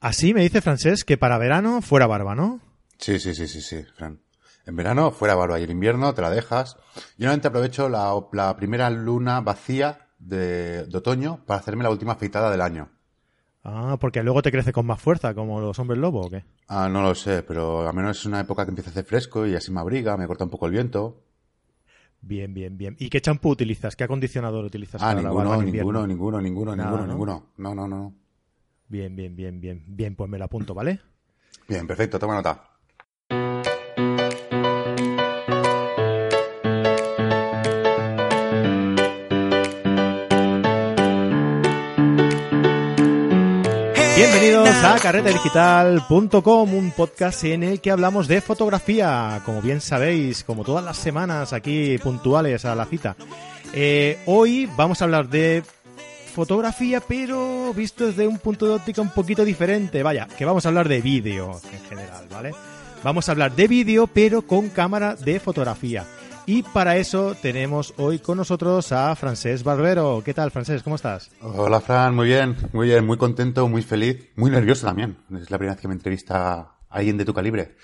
Así me dice Francés que para verano fuera barba, ¿no? Sí, sí, sí, sí, sí, Fran. En verano fuera barba y en invierno te la dejas. Yo normalmente aprovecho la, la primera luna vacía de, de otoño para hacerme la última afeitada del año. Ah, porque luego te crece con más fuerza, como los hombres lobo, ¿o qué? Ah, no lo sé, pero al menos es una época que empieza a hacer fresco y así me abriga, me corta un poco el viento. Bien, bien, bien. ¿Y qué champú utilizas? ¿Qué acondicionador utilizas Ah, para la ninguno, barba en ninguno, ninguno, ninguno, Nada, ninguno, ¿no? ninguno. No, no, no, no. Bien, bien, bien, bien. Bien, pues me lo apunto, ¿vale? Bien, perfecto, toma nota. Bienvenidos a carretadigital.com, un podcast en el que hablamos de fotografía, como bien sabéis, como todas las semanas aquí puntuales a la cita. Eh, hoy vamos a hablar de fotografía, pero visto desde un punto de óptica un poquito diferente. Vaya, que vamos a hablar de vídeo en general, ¿vale? Vamos a hablar de vídeo, pero con cámara de fotografía. Y para eso tenemos hoy con nosotros a Francés Barbero. ¿Qué tal, Francés? ¿Cómo estás? Hola, Fran, muy bien, muy bien, muy contento, muy feliz, muy nervioso también. Es la primera vez que me entrevista alguien de tu calibre.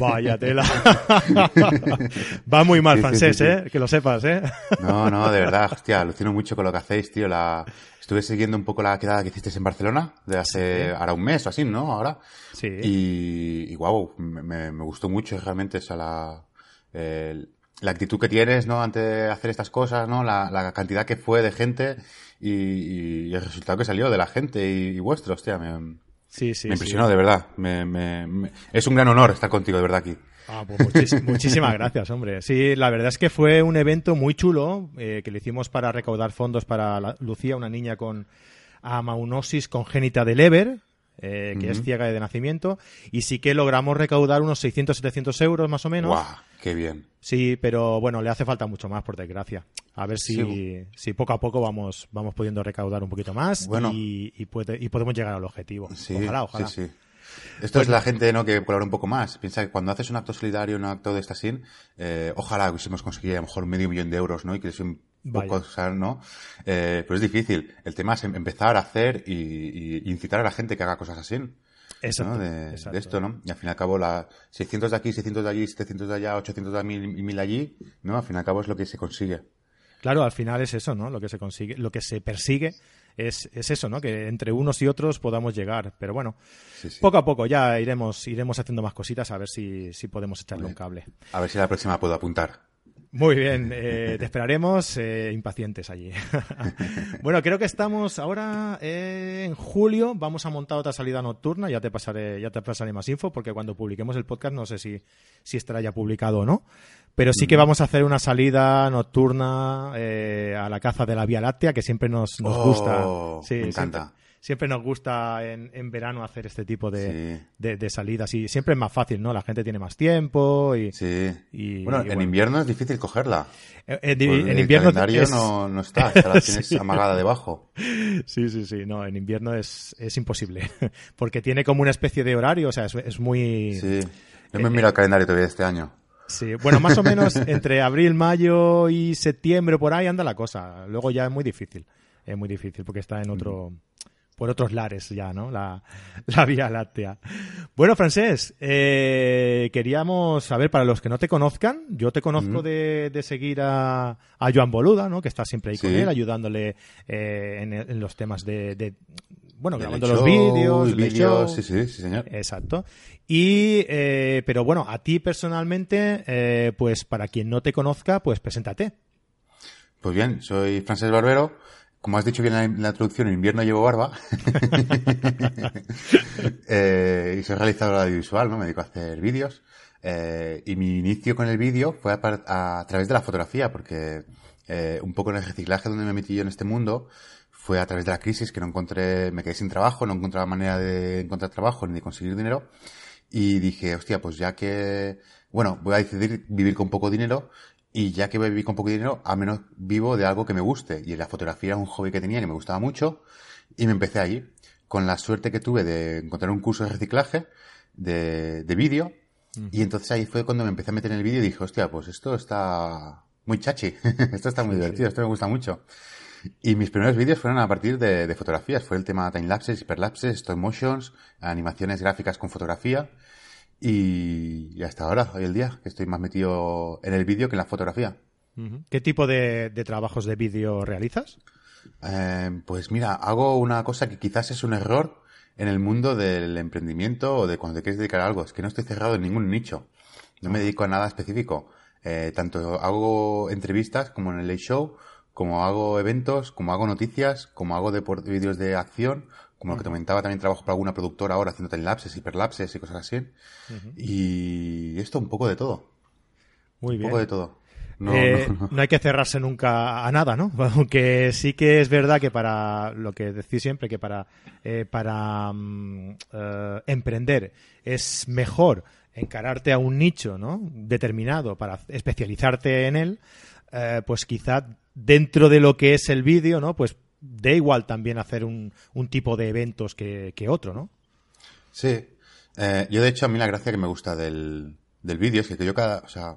Vaya tela. Va muy mal, Sí, francés, sí, sí. ¿eh? Que lo sepas, ¿eh? No, no, de verdad, hostia, alucino mucho con lo que hacéis, tío. La... Estuve siguiendo un poco la quedada que hicisteis en Barcelona, de hace ahora un mes o así, ¿no? Ahora. Sí. Y, y guau, me, me- gustó mucho realmente esa la, el- la actitud que tienes, ¿no? Ante de hacer estas cosas, ¿no? La, la cantidad que fue de gente y, y el resultado que salió de la gente y, y vuestro, hostia, me, Sí, sí. me sí. impresionó, de verdad. Me, me- me- es un gran honor estar contigo, de verdad, aquí. Ah, pues muchis- muchísimas gracias, hombre. Sí, la verdad es que fue un evento muy chulo eh, que le hicimos para recaudar fondos para la- Lucía, una niña con amaunosis congénita de Leber, eh, que es ciega de nacimiento, y sí que logramos recaudar unos 600-700 euros más o menos. ¡Guau! ¡Qué bien! Sí, pero bueno, le hace falta mucho más, por desgracia. A ver si, Sí. si poco a poco vamos, vamos pudiendo recaudar un poquito más Bueno. y, y, puede- y podemos llegar al objetivo. Sí, ojalá, ojalá. sí. Esto es la gente ¿no? que colabora un poco más. Piensa que cuando haces un acto solidario, un acto de esta sin, eh, ojalá hubiésemos conseguido a lo mejor medio millón de euros, ¿no? Y que es un Vaya. poco, o sea, ¿no? Eh, pero es difícil. El tema es em- empezar a hacer y, y incitar a la gente que haga cosas así. Exacto, ¿no? De, exacto. de esto, ¿no? Y al fin y al cabo, la 600 de aquí, 600 de allí, 700 de allá, 800 de aquí y 1000 allí, ¿no? Al fin y al cabo es lo que se consigue. Claro, al final es eso, ¿no? Lo que se consigue, lo que se persigue es, es eso, ¿no? Que entre unos y otros podamos llegar. Pero bueno, Sí, sí. poco a poco ya iremos, iremos haciendo más cositas a ver si, si podemos echarle un cable. A ver si la próxima puedo apuntar. Muy bien, eh, te esperaremos eh, impacientes allí. bueno, creo que estamos ahora eh, en julio. Vamos a montar otra salida nocturna. Ya te pasaré, ya te pasaré más info porque cuando publiquemos el podcast no sé si, si estará ya publicado o no. Pero sí que vamos a hacer una salida nocturna eh, a la caza de la Vía Láctea que siempre nos, nos Oh, gusta. Sí, me encanta. Siempre, nos gusta en, en verano hacer este tipo de, Sí. de, de salidas y siempre es más fácil, ¿no? La gente tiene más tiempo y, Sí. y- bueno, y en invierno es difícil cogerla. en, en- Pues en el invierno calendario es- no, no está, está- la tienes Sí. amagada debajo. Sí, sí, sí, no, en invierno es, es imposible, porque tiene como una especie de horario, o sea, es, es muy... Sí. No me Eh, he mirado el calendario todavía este año. Sí, bueno, más o menos entre abril, mayo y septiembre, por ahí anda la cosa. Luego ya es muy difícil, es muy difícil porque está en otro... Por otros lares ya, ¿no? La, la Vía Láctea. Bueno, Francés, eh, queríamos saber, para los que no te conozcan, yo te conozco de, de seguir a, a Joan Boluda, ¿no? Que está siempre ahí con él, ayudándole eh, en, en los temas de... de- bueno, grabando los vídeos, vídeos, sí, sí, sí, señor. Exacto. Y, eh, pero bueno, a ti personalmente, eh, pues para quien no te conozca, pues preséntate. Pues bien, soy Francés Barbero. Como has dicho bien en la, introducción, en invierno llevo barba. Eh, y soy realizador audiovisual, ¿no? Me dedico a hacer vídeos. Eh, y mi inicio con el vídeo fue a, par- a través de la fotografía, porque eh, un poco en el reciclaje donde me metí yo en este mundo fue a través de la crisis que no encontré, me quedé sin trabajo, no encontraba manera de encontrar trabajo ni de conseguir dinero. Y dije, hostia, pues ya que, bueno, voy a decidir vivir con poco dinero y ya que vivir con poco dinero, al menos vivo de algo que me guste. Y la fotografía era un hobby que tenía y me gustaba mucho y me empecé allí. Con la suerte que tuve de encontrar un curso de reciclaje de, de vídeo y entonces ahí fue cuando me empecé a meter en el vídeo y dije, hostia, pues esto está muy chachi, esto está muy Sí, divertido, sí. esto me gusta mucho. Y mis primeros vídeos fueron a partir de, fotografías. Fue el tema timelapses, hiperlapses, stop motions, animaciones gráficas con fotografía. Y, hasta ahora, hoy el día, que estoy más metido en el vídeo que en la fotografía. ¿Qué tipo de, trabajos de vídeo realizas? Eh, pues mira, hago una cosa que quizás es un error en el mundo del emprendimiento o de cuando te quieres dedicar a algo. Es que no estoy cerrado en ningún nicho. No me dedico a nada específico. Eh, tanto hago entrevistas como en el Show, como hago eventos, como hago noticias, como hago vídeos de acción, como lo que te comentaba, también trabajo para alguna productora ahora haciendo timelapses, hiperlapses y cosas así. Y esto un poco de todo. Muy bien. Un poco de todo. Eh, no, hay que cerrarse nunca a nada, ¿no? Aunque sí que es verdad que para lo que decís siempre, que para, eh, para mm, eh, emprender es mejor encararte a un nicho ¿no? determinado para especializarte en él, pues quizá dentro de lo que es el vídeo, ¿no? Pues da igual también hacer un, un tipo de eventos que, que otro, ¿no? Sí. yo de hecho a mí la gracia que me gusta del, del vídeo es que yo cada, o sea,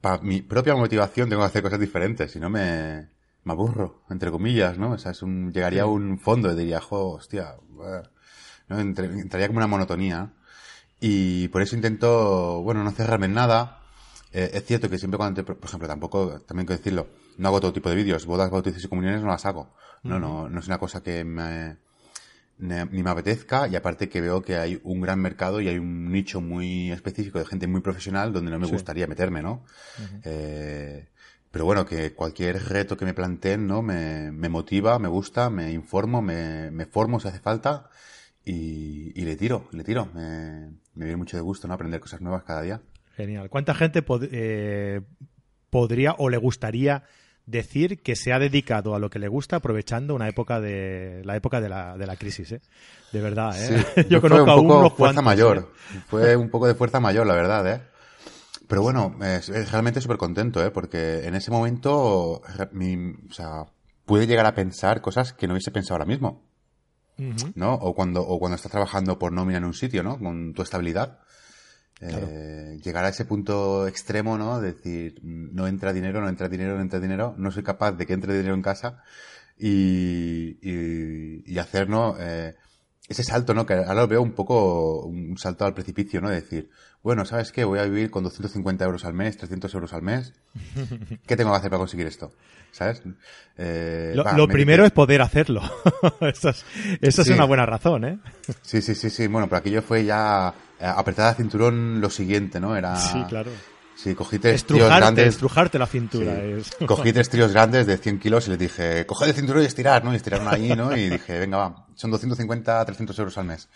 para mi propia motivación tengo que hacer cosas diferentes, si no me, me aburro, entre comillas, ¿no? O sea, es un, llegaría a un fondo y diría, jo, hostia, ¿no? entraría como una monotonía. Y por eso intento, bueno, no cerrarme en nada. Eh, es cierto que siempre cuando, te, por ejemplo, tampoco, también hay que decirlo, no hago todo tipo de vídeos, bodas, bautizos y comuniones no las hago. No, no, no es una cosa que me, ni me apetezca y aparte que veo que hay un gran mercado y hay un nicho muy específico de gente muy profesional donde no me gustaría meterme, ¿no? eh, pero bueno, que cualquier reto que me planteen, ¿no? Me, me motiva, me gusta, me informo, me, me formo si hace falta y, y le tiro, le tiro. Me, me viene mucho de gusto, ¿no? Aprender cosas nuevas cada día. Genial. ¿Cuánta gente eh, podría o le gustaría decir que se ha dedicado a lo que le gusta aprovechando una época de la época de la, de la crisis, ¿eh? De verdad, ¿eh? Yo conozco a unos fuerza mayor. ¿eh? Fue un poco de fuerza mayor, la verdad, ¿eh? Pero bueno, es, realmente súper contento, ¿eh? Porque en ese momento, mi, o sea, pude llegar a pensar cosas que no hubiese pensado ahora mismo. ¿No? O cuando, o cuando estás trabajando por nómina en un sitio, ¿no? Con tu estabilidad eh, llegar a ese punto extremo, ¿no? decir, no entra dinero, no entra dinero, no entra dinero, no soy capaz de que entre dinero en casa y, y, y hacer, ¿no? Eh, ese salto, ¿no? Que ahora lo veo un poco un salto al precipicio, ¿no? De decir, bueno, ¿sabes qué? Voy a vivir con 250 euros al mes, 300 euros al mes. ¿Qué tengo que hacer para conseguir esto? ¿Sabes? Eh, lo, primero es poder hacerlo. eso es, una buena razón, ¿eh? sí, sí, sí, sí. Bueno, pero aquello fue ya eh, apretada cinturón lo siguiente, ¿no? Era... Sí, claro. Sí, cogí tres tríos grandes. Estrujarte la cintura. Es... Cogí tres tríos grandes de 100 kilos y les dije, coge el cinturón y estirar, ¿no? Y estiraron ahí, ¿no? Y dije, venga, va, son 250, 300 euros al mes.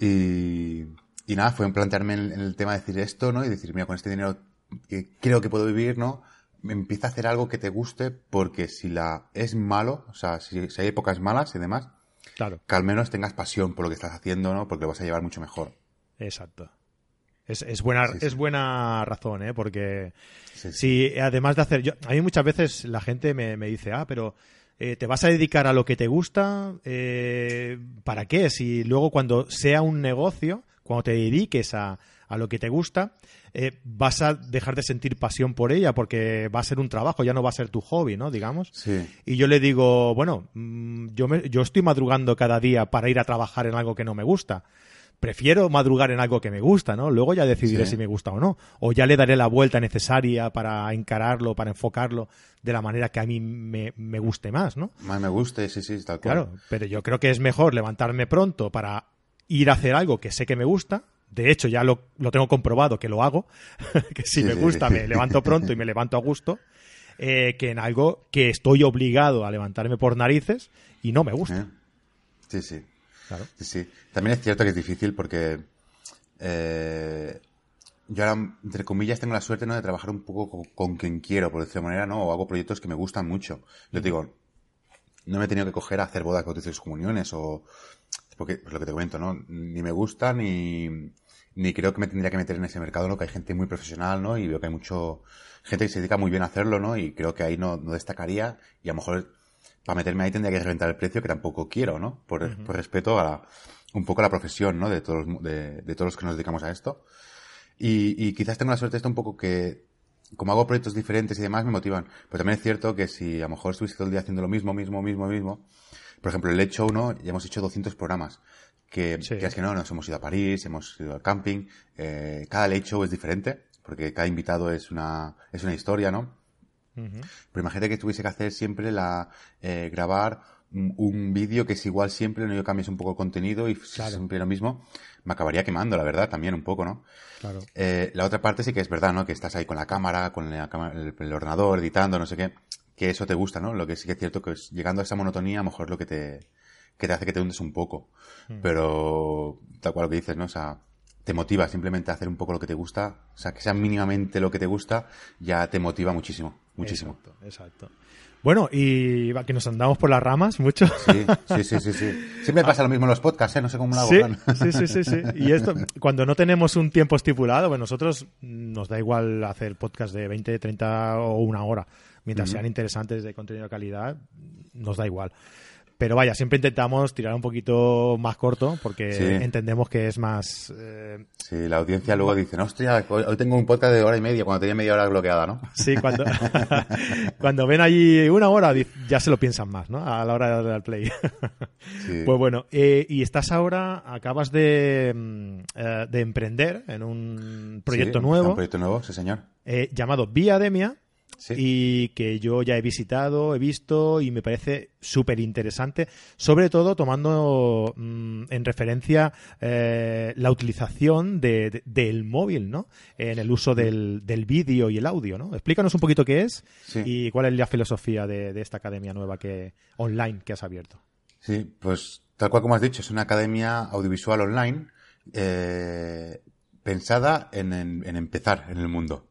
Y, y nada, fue plantearme en, el tema de decir esto, ¿no? Y decir, mira, con este dinero que creo que puedo vivir, ¿no? Empieza a hacer algo que te guste porque si la es malo, o sea, si, si hay épocas malas y demás, claro. que al menos tengas pasión por lo que estás haciendo, ¿no? Porque lo vas a llevar mucho mejor. Exacto. Es, es buena, es buena razón, ¿eh? Porque si además de hacer... Yo, a mí muchas veces la gente me, me dice, ah, pero eh, ¿te vas a dedicar a lo que te gusta? Eh, ¿Para qué? Si luego cuando sea un negocio, cuando te dediques a, a lo que te gusta, eh, vas a dejar de sentir pasión por ella porque va a ser un trabajo, ya no va a ser tu hobby, ¿no? Digamos. Sí. Y yo le digo, bueno, mm, yo, me, yo estoy madrugando cada día para ir a trabajar en algo que no me gusta prefiero madrugar en algo que me gusta, ¿no? Luego ya decidiré si me gusta o no. O ya le daré la vuelta necesaria para encararlo, para enfocarlo de la manera que a mí me, me guste más, ¿no? Más me guste, sí, sí, tal cual. Claro, pero yo creo que es mejor levantarme pronto para ir a hacer algo que sé que me gusta. De hecho, ya lo, lo tengo comprobado que lo hago, que si me gusta me levanto pronto y me levanto a gusto, eh, que en algo que estoy obligado a levantarme por narices y no me gusta. Sí, sí. Sí, sí. También es cierto que es difícil porque eh, yo ahora, entre comillas, tengo la suerte ¿no? de trabajar un poco con, quien quiero, por decirlo de manera, ¿no? O hago proyectos que me gustan mucho. Yo te digo, no me he tenido que coger a hacer bodas, bautizos comuniones o... Porque, pues lo que te comento, ¿no? Ni me gusta ni, ni creo que me tendría que meter en ese mercado, ¿no? Que hay gente muy profesional, ¿no? Y veo que hay mucho gente que se dedica muy bien a hacerlo, ¿no? Y creo que ahí no, no destacaría y a lo mejor para meterme ahí tendría que reventar el precio que tampoco quiero, ¿no? Por, respeto a un poco a la profesión, ¿no? De todos, de, todos los que nos dedicamos a esto. Y, quizás tengo la suerte de esto un poco que como hago proyectos diferentes y demás, me motivan. Pero también es cierto que si a lo mejor estuviste todo el día haciendo lo mismo, mismo, mismo, mismo, por ejemplo, el hecho uno, ya hemos hecho 200 programas. Que, es que no, nos hemos ido a París, hemos ido al camping, eh, cada late show es diferente, porque cada invitado es una, es una historia, ¿no? Pero imagínate que tuviese que hacer siempre la, eh, grabar un, vídeo que es igual siempre, no yo cambies un poco el contenido y siempre lo mismo, me acabaría quemando, la verdad, también un poco, ¿no? Claro. Eh, la otra parte sí que es verdad, ¿no? Que estás ahí con la cámara, con el, ordenador, editando, no sé qué, que eso te gusta, ¿no? Lo que sí que es cierto que es, llegando a esa monotonía, a lo mejor lo que te, que te hace que te hundes un poco. Mm. Pero, tal cual lo que dices, ¿no? O sea, te motiva simplemente a hacer un poco lo que te gusta, o sea, que sea mínimamente lo que te gusta, ya te motiva muchísimo, muchísimo. Exacto, exacto. Bueno, y que nos andamos por las ramas mucho. Sí, sí, sí, sí. sí. Siempre pasa lo mismo en los podcasts, ¿eh? No sé cómo lo hago. Sí, sí, sí, sí, Y esto, cuando no tenemos un tiempo estipulado, pues nosotros nos da igual hacer podcast de 20, 30 o una hora. Mientras sean interesantes de contenido de calidad, nos da igual. Pero vaya, siempre intentamos tirar un poquito más corto porque entendemos que es más... Eh, sí, la audiencia luego dice, no, hostia, hoy tengo un podcast de hora y media cuando tenía media hora bloqueada, ¿no? Sí, cuando, cuando ven allí una hora ya se lo piensan más, ¿no? A la hora de darle al play. Pues bueno, eh, y estás ahora, acabas de, mm, eh, de emprender en un proyecto nuevo. Un proyecto nuevo, sí señor. llamado Y que yo ya he visitado, he visto y me parece súper interesante, sobre todo tomando mm, en referencia eh, la utilización del móvil, ¿no? En el uso del, vídeo y el audio, ¿no? Explícanos un poquito qué es y cuál es la filosofía de, esta academia nueva que online que has abierto. Sí, pues tal cual como has dicho, es una academia audiovisual online eh, pensada en empezar en el mundo.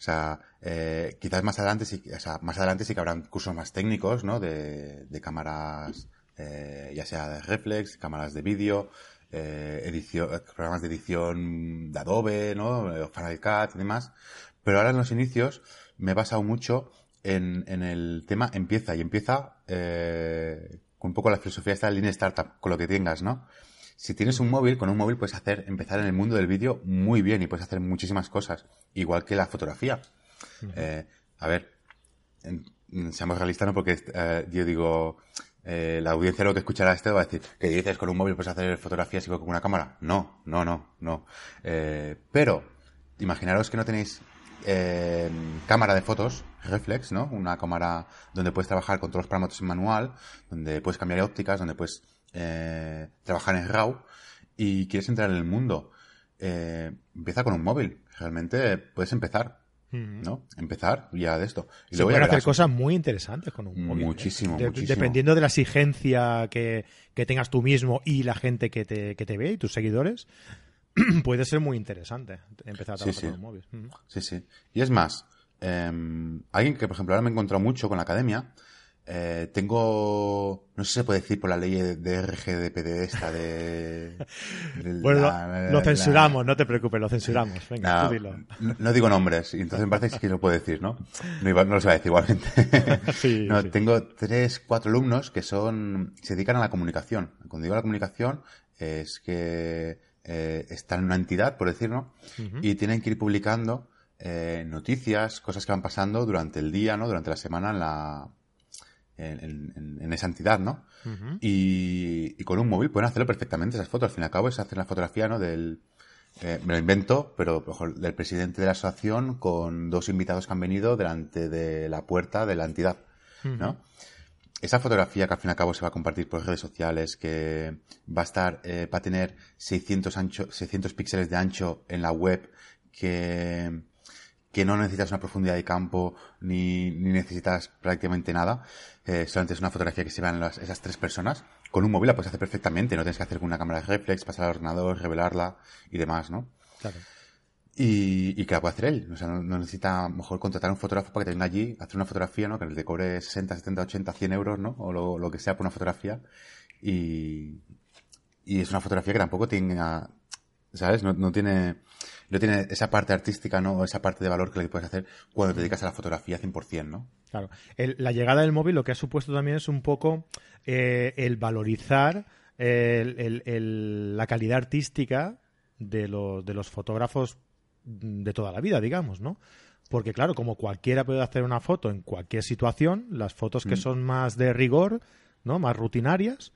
O sea, eh, quizás más adelante sí, o sea, más adelante sí que habrán cursos más técnicos, ¿no? De, de cámaras, eh, ya sea de reflex, cámaras de vídeo, eh, edición, programas de edición de Adobe, ¿no? Final Cut y demás. Pero ahora en los inicios me he basado mucho en, en el tema empieza y empieza eh, con un poco la filosofía esta de línea startup, con lo que tengas, ¿no? Si tienes un móvil, con un móvil puedes hacer, empezar en el mundo del vídeo muy bien y puedes hacer muchísimas cosas, igual que la fotografía. Eh, a ver, seamos realistas, ¿no? Porque eh, yo digo, eh, la audiencia lo que escuchará esto va a decir, ¿qué dices? ¿Con un móvil puedes hacer fotografías igual que con una cámara? No, no, no, no. pero, imaginaros que no tenéis cámara de fotos, reflex, ¿no? Una cámara donde puedes trabajar con todos los parámetros en manual, donde puedes cambiar ópticas, donde puedes trabajar en RAW y quieres entrar en el mundo. empieza con un móvil. Realmente puedes empezar. ¿no? Empezar ya de esto. Y Se pueden hacer cosas muy interesantes con un móvil. ¿eh? Muchísimo, muchísimo. Dependiendo de la exigencia que, tengas tú mismo y la gente que te, que te ve y tus seguidores, puede ser muy interesante empezar a trabajar con un móvil. Sí, sí. Y es más, em, alguien que, por ejemplo, ahora me he encontrado mucho con la academia, eh, tengo, no sé si se puede decir por la ley de RGDPD esta de... bueno, lo, censuramos, no te preocupes, lo censuramos. Venga, no, dilo. No, digo nombres, y entonces me parece que lo puedo decir, ¿no? No, no lo se va a decir igualmente. sí, no, tengo tres, cuatro alumnos que son, se dedican a la comunicación. Cuando digo la comunicación, es que eh, están en una entidad, por decirlo, y tienen que ir publicando eh, noticias, cosas que van pasando durante el día, ¿no? Durante la semana en la en, esa entidad, ¿no? y, con un móvil pueden hacerlo perfectamente esas fotos. Al fin y al cabo es hacer la fotografía, ¿no? Del, eh, me lo invento, pero mejor, del presidente de la asociación con dos invitados que han venido delante de la puerta de la entidad, ¿no? Esa fotografía que al fin y al cabo se va a compartir por redes sociales, que va a estar, eh, va a tener 600 ancho, 600 píxeles de ancho en la web, que, que no necesitas una profundidad de campo ni, ni necesitas prácticamente nada. Eh, solamente es una fotografía que se vean las, esas tres personas. Con un móvil la puedes hacer perfectamente, no tienes que hacer con una cámara de reflex, pasar al ordenador, revelarla y demás, ¿no? Claro. Y, y que la puede hacer él. O sea, no, necesita mejor contratar un fotógrafo para que te venga allí, hacer una fotografía, ¿no? Que le cobre 60, 70, 80, 100 euros, ¿no? O lo, lo que sea por una fotografía. Y, y es una fotografía que tampoco tiene, ¿sabes? No, no tiene, no tiene esa parte artística, ¿no? O esa parte de valor que le puedes hacer cuando te dedicas a la fotografía 100%, ¿no? Claro. la llegada del móvil lo que ha supuesto también es un poco eh, el valorizar la calidad artística de los, de los fotógrafos de toda la vida, digamos, ¿no? porque claro, como cualquiera puede hacer una foto en cualquier situación, las fotos que Mm. son más de rigor, ¿no? Más rutinarias,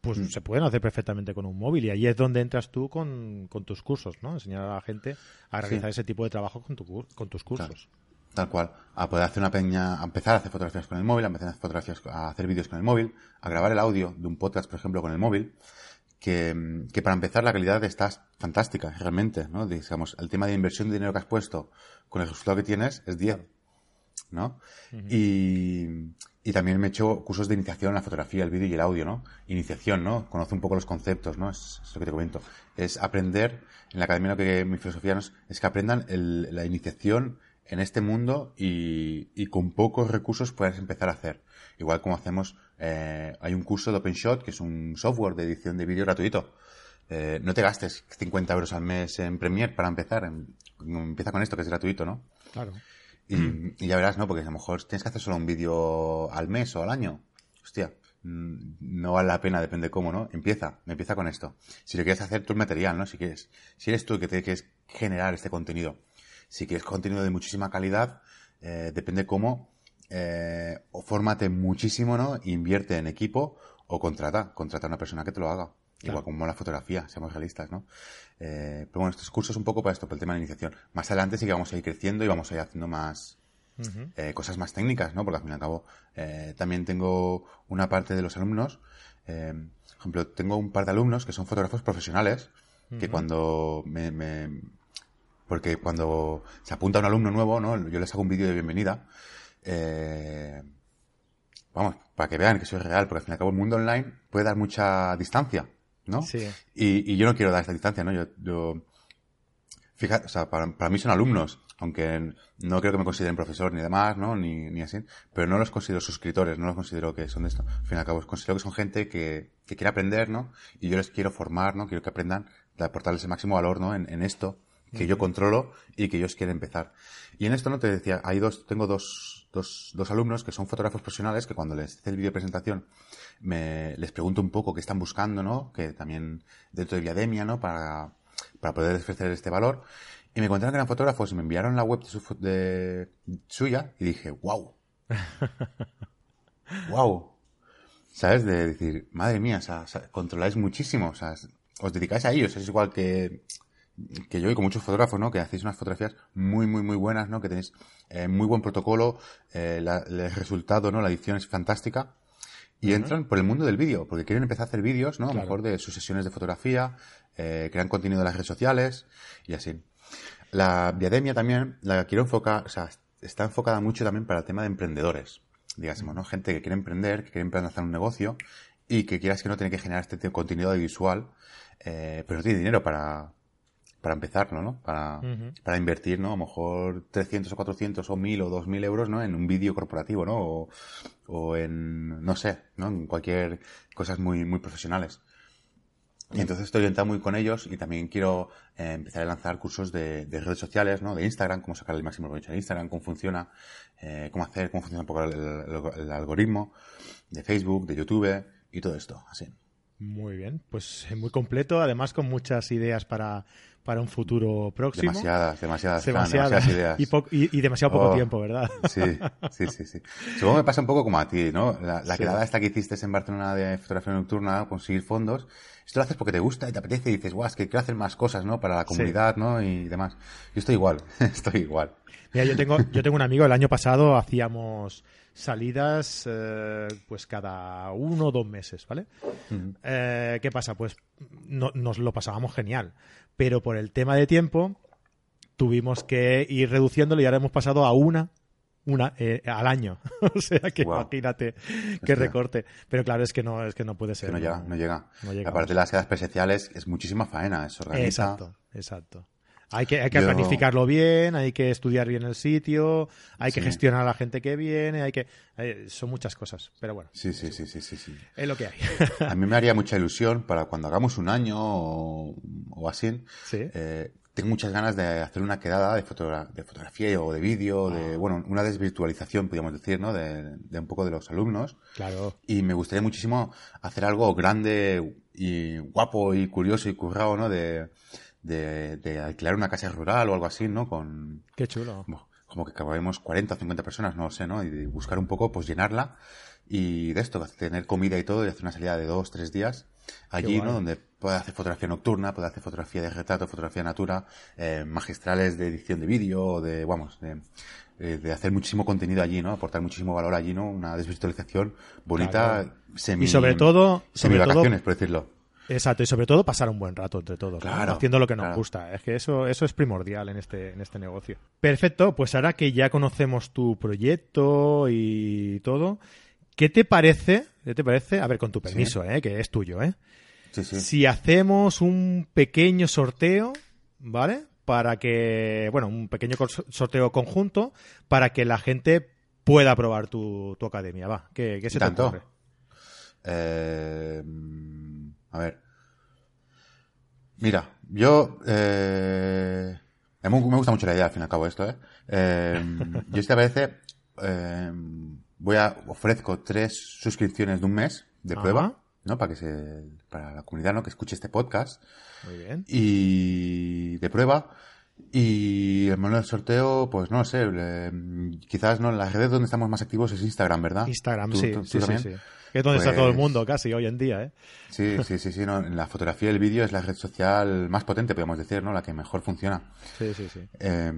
pues Mm. se pueden hacer perfectamente con un móvil y ahí es donde entras tú con, con tus cursos, ¿no? Enseñar a la gente a realizar ese tipo de trabajo con, tu, con tus cursos. Tal cual. A poder hacer una peña, a empezar a hacer fotografías con el móvil, a empezar a hacer fotografías, a hacer vídeos con el móvil, a grabar el audio de un podcast, por ejemplo, con el móvil, que, que para empezar la calidad está fantástica, realmente, ¿no? Digamos, el tema de inversión de dinero que has puesto con el resultado que tienes es 10, ¿no? y, y también me he hecho cursos de iniciación en la fotografía, el vídeo y el audio, ¿no? Iniciación, ¿no? Conoce un poco los conceptos, ¿no? Es, es lo que te comento. Es aprender, en la academia lo que mi filosofía es que aprendan el- la iniciación en este mundo y, y con pocos recursos puedes empezar a hacer. Igual como hacemos, eh, hay un curso de OpenShot, que es un software de edición de vídeo gratuito. Eh, no te gastes 50 euros al mes en Premiere para empezar. En- empieza con esto, que es gratuito, ¿no? Claro. Y, ya verás, ¿no? Porque a lo mejor tienes que hacer solo un vídeo al mes o al año. Hostia, mm, no vale la pena, depende cómo, ¿no? Empieza, empieza con esto. Si lo quieres hacer el material, ¿no? Si quieres, si eres tú el que te quieres generar este contenido. Si quieres contenido de muchísima calidad, eh, depende cómo, eh, o fórmate muchísimo, ¿no? Invierte en equipo o contrata, contrata a una persona que te lo haga. Igual como la fotografía, seamos realistas, ¿no? Eh, pero bueno, estos cursos un poco para esto, para el tema de iniciación. Más adelante sí que vamos a ir creciendo y vamos a ir haciendo más, eh, cosas más técnicas, ¿no? Porque al fin y al cabo eh, también tengo una parte de los alumnos, por ejemplo, tengo un par de alumnos que son fotógrafos profesionales, que cuando me, me- porque cuando se apunta un alumno nuevo, ¿no? Yo les hago un vídeo de bienvenida, vamos, para que vean que soy real, porque al fin y al cabo el mundo online puede dar mucha distancia, ¿no? Sí. Y, y yo no quiero dar esta distancia, ¿no? Yo, yo fíjate, o sea, para, para mí son alumnos, aunque no creo que me consideren profesor ni demás, ¿no? Ni, ni así, pero no los considero suscriptores, no los considero que son de esto. Al fin y al cabo, considero que son gente que, que quiere aprender, ¿no? Y yo les quiero formar, ¿no? Quiero que aprendan, de aportarles el máximo valor, ¿no? En, en esto que yo controlo y que ellos quieren empezar. Y en esto, ¿no? Te decía, hay dos, tengo dos, dos, dos alumnos que son fotógrafos profesionales que cuando les hice el vídeo de presentación me, les pregunto un poco qué están buscando, ¿no? Que también dentro de Viademia, ¿no? Para, para poder ofrecer este valor. Y me contaron que eran fotógrafos y me enviaron la web de, su de suya y dije, wow. wow. ¿Sabes? De decir, madre mía, o sea, o sea, controláis muchísimo, o sea, os dedicáis a ellos, es igual que, que yo y con muchos fotógrafos, ¿no? Que hacéis unas fotografías muy, muy, muy buenas, ¿no? Que tenéis eh, muy buen protocolo, eh, la- el resultado, ¿no? La edición es fantástica. Y entran por el mundo del vídeo, porque quieren empezar a hacer vídeos, ¿no? A lo Claro. mejor de sus sesiones de fotografía, eh, crean contenido en las redes sociales y así. La Viademia también la quiero enfocar, o sea, está enfocada mucho también para el tema de emprendedores, digásemos, ¿no? Gente que quiere emprender, que quiere emprender hacer un negocio y que quieras que no tiene que generar este de contenido audiovisual, eh, pero no tiene dinero para, para empezarlo, ¿no? Para, Ujú. para invertir, ¿no? A lo mejor 300 o 400 o 1000 o 2000 euros, ¿no? En un vídeo corporativo, ¿no? O, o en, no sé, ¿no? En cualquier, cosas muy, muy profesionales. Y entonces estoy orientado muy con ellos y también quiero eh, empezar a lanzar cursos de, de redes sociales, ¿no? De Instagram, cómo sacar el máximo provecho de Instagram, cómo funciona, eh, cómo hacer, cómo funciona un poco el, el- el algoritmo de Facebook, de YouTube y todo esto, así. Muy bien, pues eh, muy completo, además con muchas ideas para, para un futuro próximo. Demasiadas, demasiadas, Demasiadas. demasiadas ideas. Y, po- y- y demasiado poco Oh. tiempo, ¿verdad? Sí, sí, sí, sí. Supongo que me pasa un poco como a ti, ¿no? La, la Sí. quedada esta que hiciste en Barcelona de fotografía nocturna, conseguir fondos, esto lo haces porque te gusta y te apetece y dices, guau, es que quiero hacer más cosas, ¿no? Para la comunidad, ¿no? Y demás. Yo estoy igual, estoy igual. Mira, yo tengo, yo tengo un amigo, el año pasado hacíamos salidas eh, pues cada uno o dos meses, ¿vale? Eh, ¿Qué pasa? Pues no- nos lo pasábamos genial, pero por el tema de tiempo tuvimos que ir reduciéndolo y ahora hemos pasado a una una eh, al año. o sea que imagínate qué recorte. Pero claro, es que no, es que no puede ser. Que no llega, no llega. no. Aparte de las quedas presenciales, es muchísima faena, es organiza. Exacto, exacto. Hay que, hay que Yo- planificarlo bien, hay que estudiar bien el sitio, hay que gestionar a la gente que viene, hay que... eh, son muchas cosas, pero bueno, Sí, sí, sí, sí, sí, sí. es lo que hay. A mí me haría mucha ilusión para cuando hagamos un año o, o así. Sí. eh, tengo muchas ganas de hacer una quedada de, fotogra- de fotografía o de vídeo, de, Ah. bueno, una desvirtualización, podríamos decir, ¿no? De, de un poco de los alumnos. Claro. Y me gustaría muchísimo hacer algo grande y guapo y curioso y currado, ¿no? De, de, de alquilar una casa rural o algo así, ¿no? Con, Qué chulo. Como que cabemos 40 o 50 personas, no lo sé, ¿no? Y buscar un poco, pues llenarla y de esto, tener comida y todo y hacer una salida de dos, tres días allí, ¿no? Donde pueda hacer fotografía nocturna, pueda hacer fotografía de retrato, fotografía natura, eh, magistrales de edición de vídeo, de, vamos, de, eh, de hacer muchísimo contenido allí, ¿no? Aportar muchísimo valor allí, ¿no? Una desvirtualización bonita, semi... Y sobre todo... Sobre vacaciones, por decirlo. Exacto, y sobre todo pasar un buen rato entre todos, ¿no? Haciendo lo que nos claro. gusta. Es que eso, eso es primordial en este, en este negocio. Perfecto, pues ahora que ya conocemos tu proyecto y todo, ¿qué te parece? ¿Qué te parece? A ver, con tu permiso, ¿eh? Que es tuyo, ¿eh? Sí, sí. Si hacemos un pequeño sorteo, ¿vale? Para que, bueno, un pequeño sorteo conjunto para que la gente pueda probar tu, tu academia, va. ¿Qué, qué se te ocurre? Eh, a ver. Mira, yo... Eh, me gusta mucho la idea, al fin y al cabo, esto, ¿eh? Eh, yo esta vez eh, voy a... Ofrezco tres suscripciones de un mes de Ajá. prueba, ¿no? Para que se... Para la comunidad, ¿no? Que escuche este podcast. Muy bien. y de prueba. Y el modelo del sorteo, pues no lo sé, eh, quizás no, las redes donde estamos más activos es Instagram, ¿verdad? Instagram, ¿Tú- sí, tú- tú sí, sí, sí. Que es donde está todo el Pues- mundo casi hoy en día, ¿eh? Sí, sí, sí, sí, no, la fotografía y el vídeo es la red social más potente, podemos decir, ¿no? La que mejor funciona. Sí, sí, sí. Eh,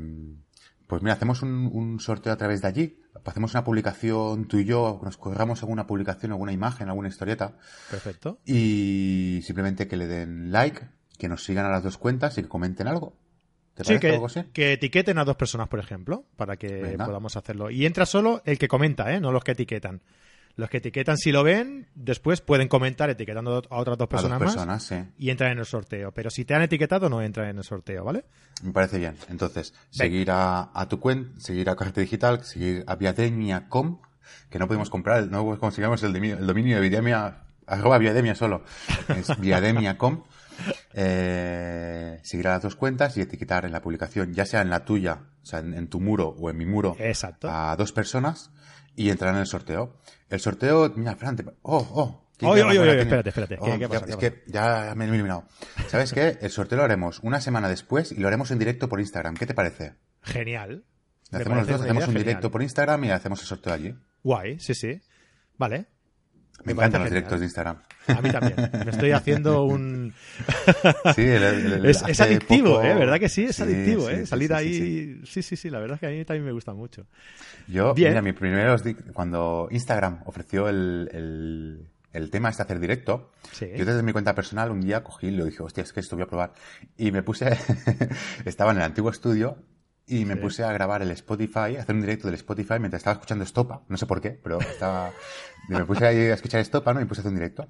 pues mira, hacemos un, un sorteo a través de allí, hacemos una publicación tú y yo, nos colgamos alguna publicación, alguna imagen, alguna historieta, Perfecto. y simplemente que le den like, que nos sigan a las dos cuentas y que comenten algo. ¿Te Sí, que, algo así? que etiqueten a dos personas, por ejemplo, para que Venga. podamos hacerlo. Y entra solo el que comenta, ¿eh? No los que etiquetan. Los que etiquetan, si lo ven, después pueden comentar etiquetando a otras dos A dos personas más personas, sí. y entran en el sorteo. Pero si te han etiquetado, no entran en el sorteo, ¿vale? Me parece bien. Entonces, seguir a, a tu cuenta, seguir a Carrete Digital, seguir a Viademia.com, que no podemos comprar, no conseguimos el, dominio- el dominio de Viademia, arroba Viademia solo. Es Viademia.com. Eh, seguir a las dos cuentas y etiquetar en la publicación, ya sea en la tuya, o sea, en, en tu muro o en mi muro, Exacto. a dos personas y entrarán en el sorteo. El sorteo, mira, Fran, te- oh, oh. Oye, oye, oye, espérate, espérate. Oh, ¿Qué- qué ya- pasa, es qué que ya me he eliminado. ¿Sabes qué? El sorteo lo haremos una semana después y lo haremos en directo por Instagram. ¿Qué te parece? Genial. Lo hacemos los parece dos, una hacemos un genial. directo por Instagram y hacemos el sorteo allí. Guay, sí, sí. Vale. Me, encantan los genial. directos de Instagram. A mí también. Me estoy haciendo un... Sí, el- el- el- Es, es adictivo, poco- ¿eh? ¿Verdad que sí? Es Sí, adictivo, sí, ¿eh? sí, Salir ahí... sí, Sí, sí, la verdad es que a mí también me gusta mucho. Yo, Bien. mira, mi primeros cuando Instagram ofreció el, el, tema este hacer directo, Sí. yo desde mi cuenta personal un día cogí y le dije, hostia, es que esto voy a probar. Y me puse, estaba en el antiguo estudio y me Sí. puse a grabar el Spotify, a hacer un directo del Spotify mientras estaba escuchando Estopa. No sé por qué, pero estaba, me puse ahí a escuchar Estopa, ¿no? Y me puse a hacer un directo.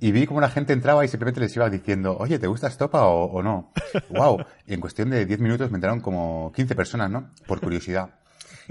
Y vi como la gente entraba y simplemente les iba diciendo, oye, ¿te gusta Estopa o, o no? Wow. Y en cuestión de 10 minutos me entraron como 15 personas, ¿no? Por curiosidad.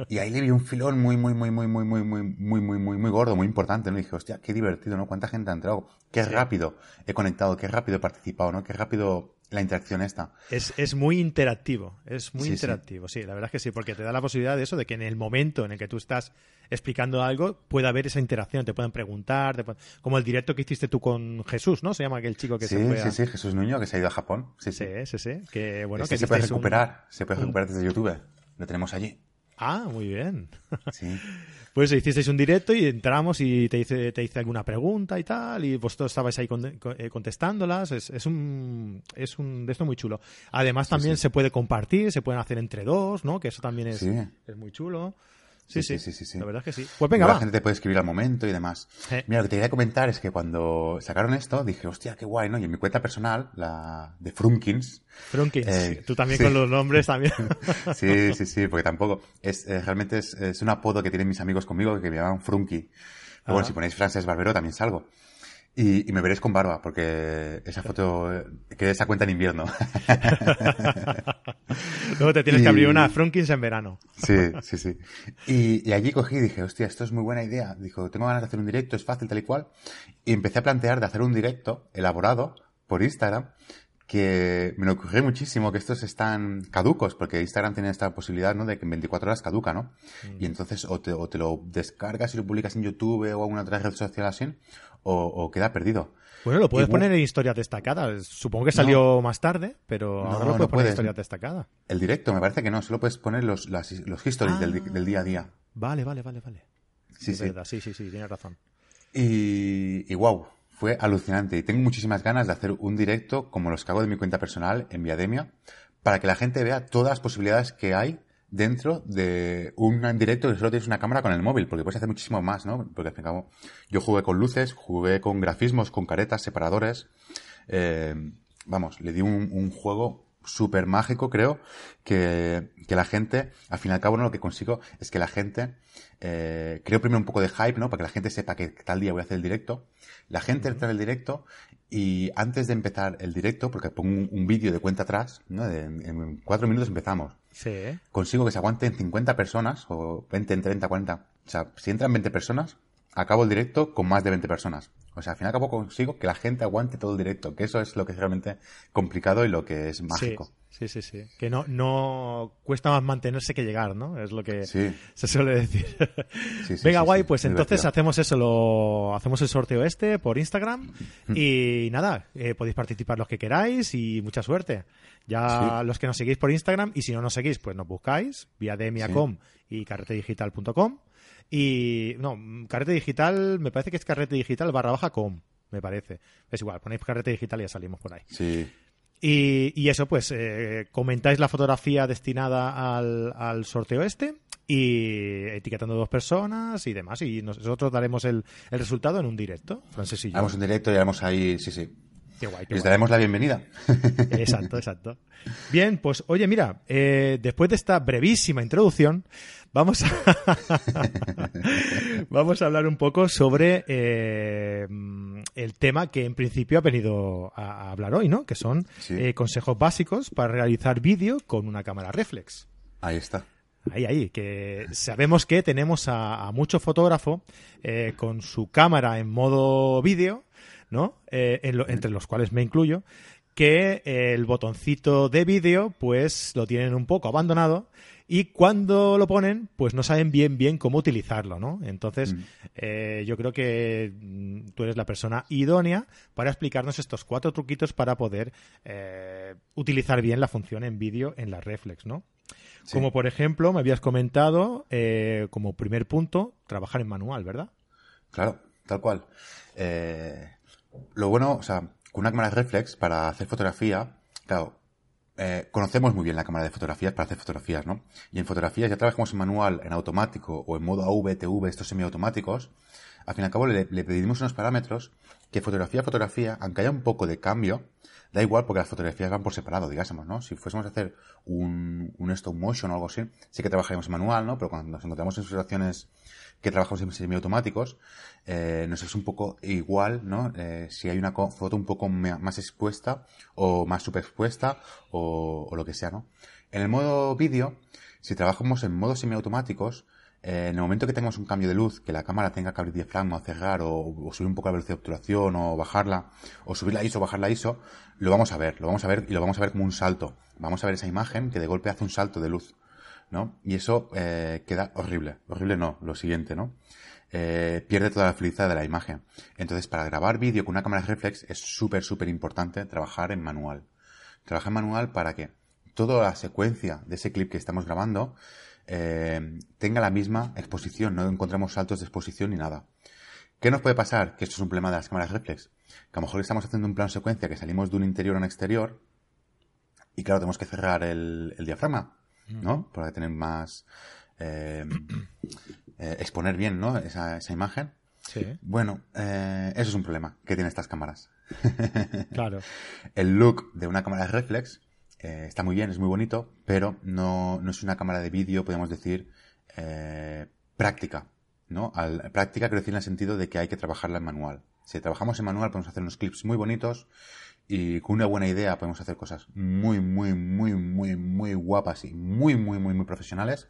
Y ahí le vi un filón muy, muy, muy, muy, muy, muy, muy, muy, muy, muy, muy gordo, muy importante, ¿no? Y dije, hostia, qué divertido, ¿no? Cuánta gente ha entrado. Qué rápido he conectado, qué rápido he participado, ¿no? Qué rápido la interacción esta. Es, es muy interactivo, es muy Sí, interactivo, sí. la verdad es que sí, porque te da la posibilidad de eso, de que en el momento en el que tú estás explicando algo, pueda haber esa interacción, te pueden preguntar, te pueden- como el directo que hiciste tú con Jesús, ¿no? Se llama aquel chico que Sí, se fue sí, a... sí, Jesús Nuño, que se ha ido a Japón. Sí, sí. Sí, que bueno, Este que se puede un- recuperar, se puede recuperar desde YouTube. Lo tenemos allí. Ah, muy bien. Sí. Pues hicisteis un directo y entramos y te hice, te hice alguna pregunta y tal, y vosotros estabais ahí con- eh, contestándolas. Es, es un es un de esto muy chulo. Además, también sí. se puede compartir, se pueden hacer entre dos, ¿no? Que eso también es, Sí. es muy chulo. Sí sí, Sí, sí, sí. La verdad es que sí. Pues venga, la va. gente te puede escribir al momento y demás. Eh. Mira, lo que te quería comentar es que cuando sacaron esto, dije, hostia, qué guay, ¿no? Y en mi cuenta personal, la de Frunkins, Frunkins, Eh, tú también sí. con los nombres también. Sí, sí, sí, porque tampoco. Es, eh, realmente es, es un apodo que tienen mis amigos conmigo que me llaman Frunky. Pero Ah. bueno, si ponéis Frances Barbero también salgo. Y, y me veréis con barba, porque esa foto, eh, que esa cuenta en invierno. Luego te tienes que abrir una Frunkins en verano. Sí, sí, sí. Y, y allí cogí y dije, hostia, esto es muy buena idea. Dijo, tengo ganas de hacer un directo, es fácil, tal y cual. Y empecé a plantear de hacer un directo elaborado por Instagram, que me lo ocurrió muchísimo, que estos están caducos, porque Instagram tiene esta posibilidad, ¿no? De que en 24 horas caduca, ¿no? Y entonces o te, o te lo descargas y lo publicas en YouTube o alguna otra red social así, o, o queda perdido. Bueno, lo puedes poner en historias destacadas. Supongo que salió más tarde, pero ahora lo puedes poner en historias destacadas. El directo, me parece que no. Solo puedes poner los, los histories del, ah. del, día a día. Vale, vale, vale, vale. Sí, sí. sí, sí, sí, tienes razón. Y, y wow, fue alucinante. Y tengo muchísimas ganas de hacer un directo como los que hago de mi cuenta personal en Viademia, para que la gente vea todas las posibilidades que hay dentro de un directo que solo tienes una cámara con el móvil, porque puedes hacer muchísimo más, ¿no? Porque al fin y al cabo, yo jugué con luces, jugué con grafismos, con caretas, separadores. Eh, vamos, le di un, un juego súper mágico, creo, que, que, la gente, al fin y al cabo, ¿no? lo que consigo es que la gente, eh, creo primero un poco de hype, ¿no? Para que la gente sepa que tal día voy a hacer el directo. La gente entra en el directo y antes de empezar el directo, porque pongo un, vídeo de cuenta atrás, ¿no? en, cuatro minutos empezamos. Sí. Consigo que se aguanten 50 personas, o 20, 30, 40. O sea, si entran 20 personas, acabo el directo con más de 20 personas. O sea, al final acabo consigo que la gente aguante todo el directo, que eso es lo que es realmente complicado y lo que es mágico. Sí, sí, sí. Que no, no cuesta más mantenerse que llegar, ¿no? Es lo que se suele decir. Venga, guay, pues entonces hacemos eso, lo hacemos el sorteo este por Instagram y nada, eh, podéis participar los que queráis y mucha suerte. Ya los que nos seguís por Instagram y si no nos seguís, pues nos buscáis vía demiacom y carretedigital.com y no, carrete digital, me parece que es carrete digital barra baja com, me parece. Es igual, ponéis carrete digital y ya salimos por ahí. Sí. Y, y eso, pues, eh, comentáis la fotografía destinada al, al sorteo este y etiquetando dos personas y demás. Y nosotros daremos el, el resultado en un directo, Francis y yo. Haremos un directo y haremos ahí, sí, sí. Qué guay, Les daremos la bienvenida. Exacto, exacto. Bien, pues oye, mira, eh, después de esta brevísima introducción, vamos a, vamos a hablar un poco sobre eh, el tema que en principio ha venido a, hablar hoy, ¿no? Que son eh, consejos básicos para realizar vídeo con una cámara reflex. Ahí está. Ahí, ahí, que sabemos que tenemos a, a mucho fotógrafo con su cámara en modo vídeo ¿no? Eh, entre los cuales me incluyo, que el botoncito de vídeo, pues lo tienen un poco abandonado y cuando lo ponen, pues no saben bien bien cómo utilizarlo, ¿no? Entonces, mm. eh, yo creo que mm, tú eres la persona idónea para explicarnos estos cuatro truquitos para poder eh, utilizar bien la función en vídeo en la reflex, ¿no? Como por ejemplo, me habías comentado, como primer punto, trabajar en manual, ¿verdad? Claro, tal cual. Lo bueno, o sea, con una cámara reflex para hacer fotografía, claro, eh, conocemos muy bien la cámara de fotografías para hacer fotografías, ¿no? Y en fotografías ya trabajamos en manual, en automático o en modo AV, TV, estos semiautomáticos. Al fin y al cabo le, pedimos unos parámetros que fotografía a fotografía, aunque haya un poco de cambio, da igual porque las fotografías van por separado, digásemos, ¿no? Si fuésemos a hacer un, un stop motion o algo así, sí que trabajaríamos en manual, ¿no? Pero cuando nos encontramos en situaciones que trabajamos en semiautomáticos, eh, nos es un poco igual, ¿no? Eh, si hay una foto un poco más expuesta o más superexpuesta o, o lo que sea, ¿no? En el modo vídeo, si trabajamos en modos semiautomáticos, eh, en el momento que tengamos un cambio de luz, que la cámara tenga que abrir diafragma o cerrar o, subir un poco la velocidad de obturación o bajarla, o subir la ISO o bajar la ISO, lo vamos a ver, lo vamos a ver y lo vamos a ver como un salto. Vamos a ver esa imagen que de golpe hace un salto de luz. Y eso eh, queda horrible. Horrible no, lo siguiente, ¿no? Eh, pierde toda la felicidad de la imagen. Entonces, para grabar vídeo con una cámara reflex es súper, súper importante trabajar en manual. Trabajar en manual para que toda la secuencia de ese clip que estamos grabando eh, tenga la misma exposición, no encontramos saltos de exposición ni nada. ¿Qué nos puede pasar? Que esto es un problema de las cámaras reflex. Que a lo mejor estamos haciendo un plano secuencia que salimos de un interior a un exterior y claro, tenemos que cerrar el diafragma ¿no? Para tener más... Eh, eh, exponer bien, ¿no? Esa, esa imagen. Sí. Bueno, eh, eso es un problema que tienen estas cámaras. claro. El look de una cámara reflex está muy bien, es muy bonito, pero no, no es una cámara de vídeo, podemos decir, práctica. ¿no? Al, práctica quiero decir en el sentido de que hay que trabajarla en manual. Si trabajamos en manual podemos hacer unos clips muy bonitos, y con una buena idea podemos hacer cosas muy, muy, muy, muy, muy guapas y muy, muy, muy, muy profesionales,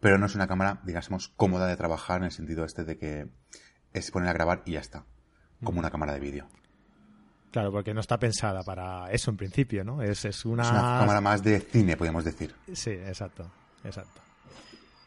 pero no es una cámara, digamos, cómoda de trabajar en el sentido este de que es poner a grabar y ya está, como una cámara de vídeo. Claro, porque no está pensada para eso en principio, ¿no? Es, es, una... es una cámara más de cine, podríamos decir. Sí, exacto, exacto.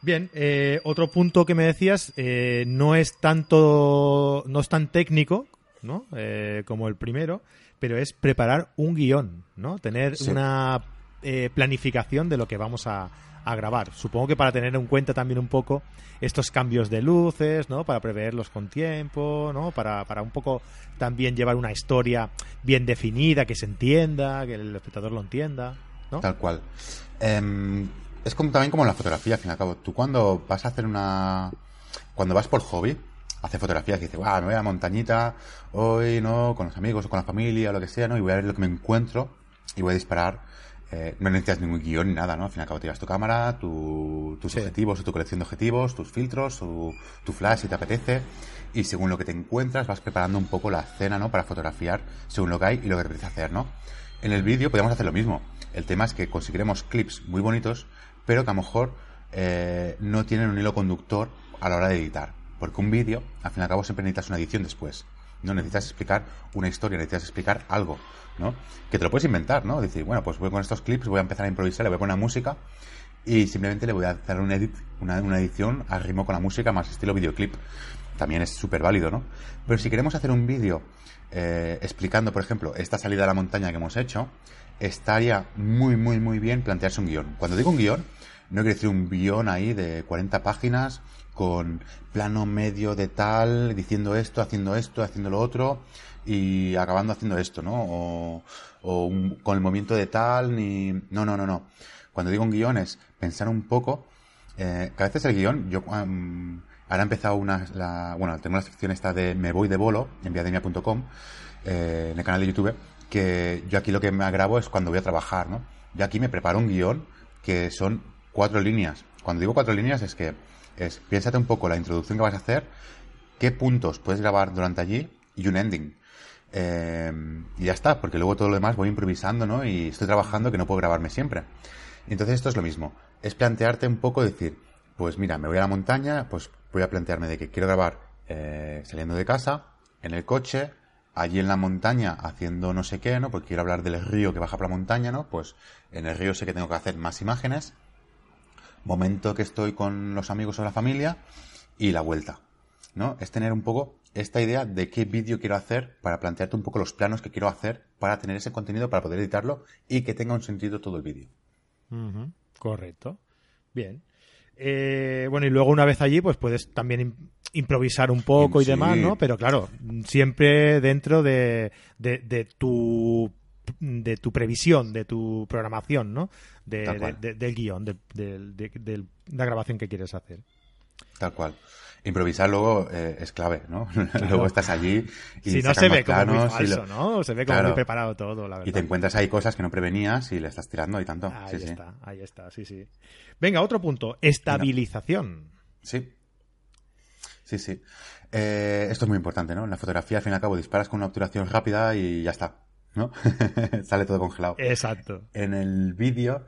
Bien, eh, otro punto que me decías, eh, no es tanto, no es tan técnico ¿no? Eh, como el primero, pero es preparar un guion, ¿no? Tener una eh, planificación de lo que vamos a, a grabar. Supongo que para tener en cuenta también un poco estos cambios de luces, ¿no? Para preverlos con tiempo, ¿no? Para, para un poco también llevar una historia bien definida, que se entienda, que el espectador lo entienda, ¿no? Tal cual. Em, es como, también como la fotografía, al fin y al cabo. Tú cuando vas a hacer una... Cuando vas por hobby, hacer fotografías que dices, me voy a la montañita hoy, ¿no? Con los amigos o con la familia o lo que sea, ¿no? Y voy a ver lo que me encuentro y voy a disparar eh, no necesitas ningún guion ni nada, ¿no? Al fin y al cabo te tu cámara, tus objetivos o tu colección de objetivos, tus filtros, tu, tu, flash si te apetece. Y según lo que te encuentras vas preparando un poco la escena, ¿no? Para fotografiar según lo que hay y lo que te apetece hacer, ¿no? En el vídeo podemos hacer lo mismo. El tema es que conseguiremos clips muy bonitos, pero que a lo mejor eh, no tienen un hilo conductor a la hora de editar. Porque un vídeo, al fin y al cabo, siempre necesitas una edición después. No necesitas explicar una historia, necesitas explicar algo, ¿no? Que te lo puedes inventar, ¿no? Decir, bueno, pues voy con estos clips, voy a empezar a improvisar, le voy a poner música y simplemente le voy a hacer una, edición al ritmo con la música más estilo videoclip. También es súper válido, ¿no? Pero si queremos hacer un vídeo eh, explicando, por ejemplo, esta salida a la montaña que hemos hecho, estaría muy, muy, muy bien plantearse un guion. Cuando digo un guion, no quiero decir un guion ahí de 40 páginas con plano medio de tal, diciendo esto, haciendo esto, haciendo lo otro y acabando haciendo esto, ¿no? O, con el movimiento de tal, ni... No, no, no, no. Cuando digo un guion es pensar un poco, eh, que a veces el guion, yo ahora he empezado una, bueno, tengo la sección esta de Me voy de bolo en viademia.com, eh, en el canal de YouTube, que yo aquí lo que me agravo es cuando voy a trabajar, ¿no? Yo aquí me preparo un guion que son cuatro líneas. Cuando digo cuatro líneas es que es piénsate un poco la introducción que vas a hacer, qué puntos puedes grabar durante allí y un ending. Em, y ya está, porque luego todo lo demás voy improvisando, ¿no? Y estoy trabajando que no puedo grabarme siempre. Entonces esto es lo mismo. Es plantearte un poco decir, pues mira, me voy a la montaña, pues voy a plantearme de que quiero grabar eh, saliendo de casa, en el coche, allí en la montaña haciendo no sé qué, ¿no? Porque quiero hablar del río que baja por la montaña, ¿no? Pues en el río sé que tengo que hacer más imágenes momento que estoy con los amigos o la familia y la vuelta. ¿No? Es tener un poco esta idea de qué vídeo quiero hacer para plantearte un poco los planos que quiero hacer para tener ese contenido, para poder editarlo y que tenga un sentido todo el vídeo. Correcto. Bien. Eh, bueno, y luego una vez allí, pues puedes también improvisar un poco y demás, ¿no? Pero claro, siempre dentro de, de tu de tu previsión, de tu programación, ¿no? De, del guion, de, la grabación que quieres hacer. Tal cual. Improvisar luego eh, es clave, ¿no? luego estás allí y si no se ve como muy falso, ¿no? Se ve como muy preparado todo, la verdad. Y te encuentras ahí cosas que no prevenías y le estás tirando y tanto. Ahí está, ahí está, sí, sí. Venga, otro punto. Estabilización. Sí. Sí, sí. Eh, esto es muy importante, ¿no? En la fotografía, al fin y al cabo, disparas con una obturación rápida y ya está. ¿No? Sale todo congelado. Exacto. En el vídeo,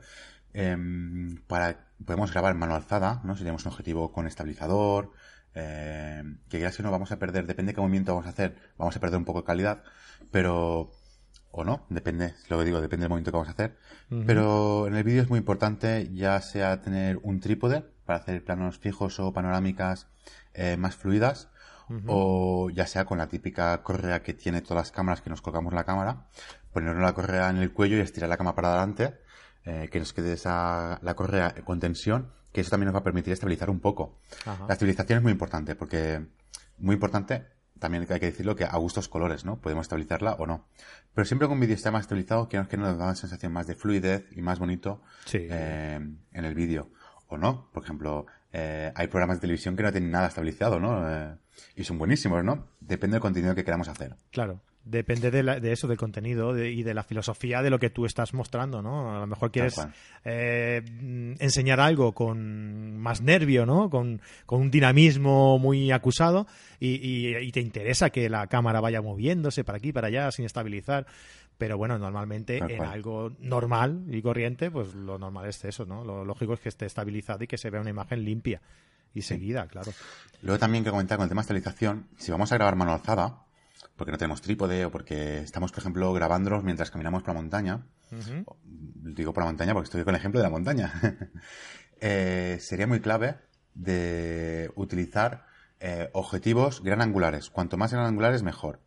em, para, podemos grabar mano alzada, ¿no? Si tenemos un objetivo con estabilizador, eh, que ya si no vamos a perder, depende de qué movimiento vamos a hacer, vamos a perder un poco de calidad, pero, o no, depende, lo que digo, depende del movimiento que vamos a hacer. Pero en el vídeo es muy importante ya sea tener un trípode para hacer planos fijos o panorámicas eh, más fluidas, o ya sea con la típica correa que tiene todas las cámaras que nos colgamos la cámara, ponernos la correa en el cuello y estirar la cámara para adelante, eh, que nos quede esa, la correa con tensión, que eso también nos va a permitir estabilizar un poco. La estabilización es muy importante, porque muy importante, también hay que decirlo que a gustos colores, ¿no? Podemos estabilizarla o no. Pero siempre que un vídeo esté más estabilizado, que nos da una sensación más de fluidez y más bonito eh, en el vídeo. O no, por ejemplo, eh, hay programas de televisión que no tienen nada estabilizado, ¿no? Eh, y son buenísimos, ¿no? Depende del contenido que queramos hacer. Claro. Depende de, eso, del contenido y de la filosofía de lo que tú estás mostrando, ¿no? A lo mejor quieres eh, enseñar algo con más nervio, ¿no? Con, un dinamismo muy acusado y, y, te interesa que la cámara vaya moviéndose para aquí, para allá, sin estabilizar. Pero bueno, normalmente en algo normal y corriente, pues lo normal es eso, ¿no? Lo lógico es que esté estabilizado y que se vea una imagen limpia y seguida, claro. Luego también que comentar con el tema de estabilización, si vamos a grabar mano alzada, porque no tenemos trípode o porque estamos, por ejemplo, grabándolos mientras caminamos por la montaña, digo por la montaña porque estoy con el ejemplo de la montaña, eh, sería muy clave de utilizar eh, objetivos gran angulares. Cuanto más gran angulares, mejor.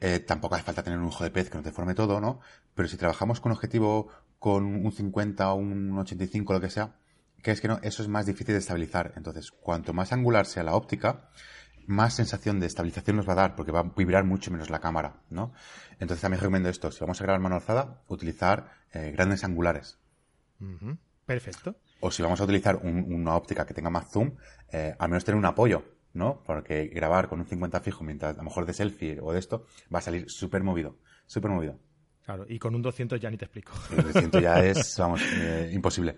Eh, tampoco hace falta tener un ojo de pez que nos deforme todo, ¿no? Pero si trabajamos con objetivo con un 50 o un 85, lo que sea, que es que no, eso es más difícil de estabilizar. Entonces, cuanto más angular sea la óptica, más sensación de estabilización nos va a dar, porque va a vibrar mucho menos la cámara, ¿no? Entonces también recomiendo esto, si vamos a grabar mano alzada, utilizar eh, grandes angulares. Perfecto. O si vamos a utilizar una óptica que tenga más zoom, eh, al menos tener un apoyo, ¿no? Porque grabar con un 50 fijo mientras a lo mejor de selfie o de esto va a salir súper movido, súper movido. Claro, y con un 200 ya ni te explico. El 200 ya es, vamos, eh, imposible.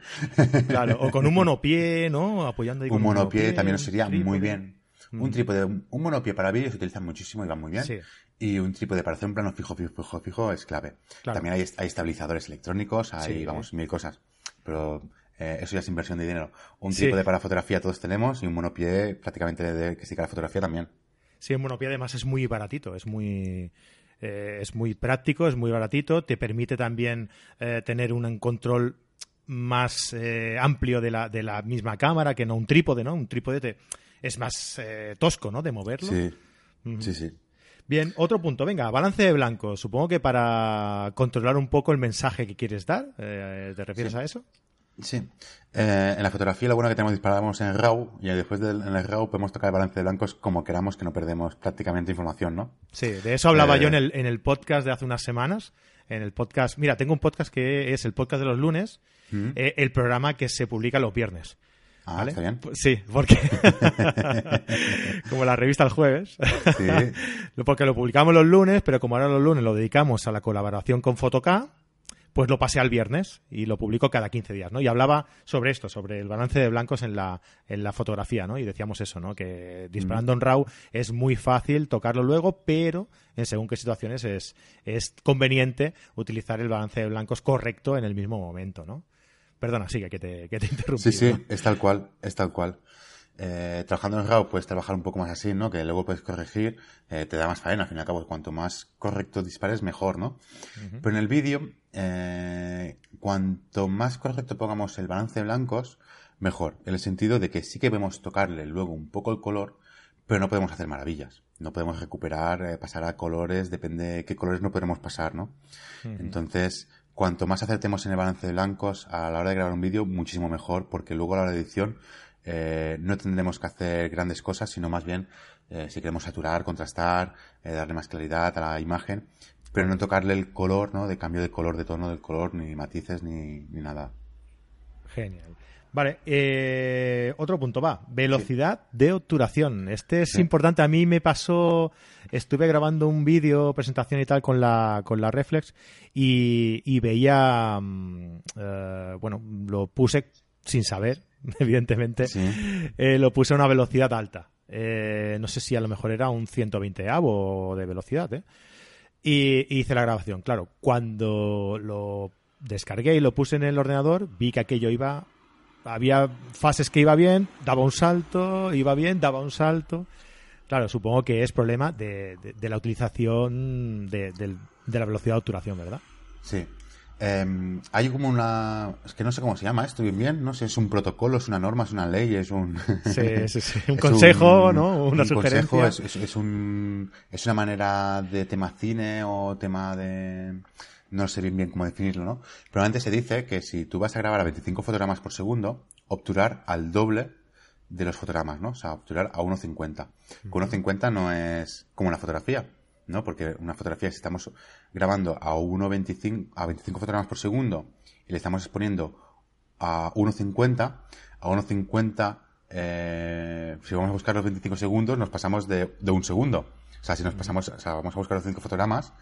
Claro, o con un monopié, ¿no? Apoyando ahí Un monopié, también nos sería muy bien. Un trípode, un monopié para vídeos se utiliza muchísimo y va muy bien. Sí. Y un trípode para hacer un plano fijo, fijo, fijo, fijo es clave. También hay, hay, estabilizadores electrónicos, hay, vamos, mil cosas. Pero eh, eso ya es inversión de dinero. Un trípode para fotografía todos tenemos y un monopié prácticamente de que sí que la fotografía también. Sí, un monopié además es muy baratito, es muy... Eh, es muy práctico, es muy baratito, te permite también eh, tener un control más amplio de la, de la misma cámara que no un trípode, ¿no? Un trípode te, es más tosco, ¿no? De moverlo. Sí, sí, sí. Bien, otro punto. Venga, balance de blanco. Supongo que para controlar un poco el mensaje que quieres dar. ¿Te refieres a eso? Sí. Eh, en la fotografía lo bueno que tenemos disparamos en RAW y después del, en el RAW podemos tocar el balance de blancos como queramos que no perdemos prácticamente información, ¿no? Sí, de eso hablaba yo en eh, el, en el podcast de hace unas semanas. En el podcast, mira, tengo un podcast que es el podcast de los lunes, mm. eh, el programa que se publica los viernes. Ah, está bien. Pues sí, porque como la revista el jueves, sí. porque lo publicamos los lunes, pero como ahora los lunes lo dedicamos a la colaboración con Fotok pues lo pasé al viernes y lo publico cada 15 días, ¿no? Y hablaba sobre esto, sobre el balance de blancos en la, en la fotografía, ¿no? Y decíamos eso, ¿no? Que disparando en RAW es muy fácil tocarlo luego, pero en según qué situaciones es, es conveniente utilizar el balance de blancos correcto en el mismo momento, ¿no? Perdona, sigue, que te, que te interrumpí. Sí, sí, es tal cual, es tal cual. Eh, trabajando en RAW puedes trabajar un poco más así, ¿no? Que luego puedes corregir, eh, te da más faena, al fin y al cabo, cuanto más correcto dispares, mejor, ¿no? Pero en el vídeo, eh, cuanto más correcto pongamos el balance de blancos, mejor, en el sentido de que sí que podemos tocarle luego un poco el color, pero no podemos hacer maravillas. No podemos recuperar, pasar a colores, depende de qué colores no podemos pasar, ¿no? Entonces, cuanto más acertemos en el balance de blancos a la hora de grabar un vídeo, muchísimo mejor, porque luego a la hora de edición eh, no tendremos que hacer grandes cosas, sino más bien eh, si queremos saturar, contrastar, eh, darle más claridad a la imagen, pero no tocarle el color, ¿no? De cambio de color, de tono del color, ni matices, ni, nada. Genial. Vale, otro punto va, velocidad de obturación. Este es importante. A mí me pasó, estuve grabando un vídeo, presentación y tal con la con la Reflex y, veía, mm, bueno, lo puse sin saber, evidentemente, eh, lo puse a una velocidad alta. Eh, no sé si a lo mejor era un 120 avo de velocidad, ¿eh? Y, hice la grabación. Claro, cuando lo descargué y lo puse en el ordenador, vi que aquello iba. Había fases que iba bien, daba un salto, iba bien, daba un salto. Claro, supongo que es problema de, la utilización de, de la velocidad de obturación, ¿verdad? Sí, Em, hay como una. Es que no sé cómo se llama esto bien, bien. No sé, es un protocolo, es una norma, es una ley, es un. Sí, sí, sí. Un consejo, ¿no? Una un Consejo, es, es, un, es una manera de tema cine o tema de. No sé bien bien cómo definirlo, ¿no? Pero antes se dice que si tú vas a grabar a 25 fotogramas por segundo, obturar al doble de los fotogramas, ¿no? O sea, obturar a 1.50. Con 1.50 no es como una fotografía ¿no? Porque una fotografía, si estamos grabando a 1.25, a 25 fotogramas por segundo y le estamos exponiendo a 1.50, a 1.50, eh, si vamos a buscar los 25 segundos, nos pasamos de, un segundo. O sea, si nos pasamos, o sea, vamos a buscar los 5 fotogramas,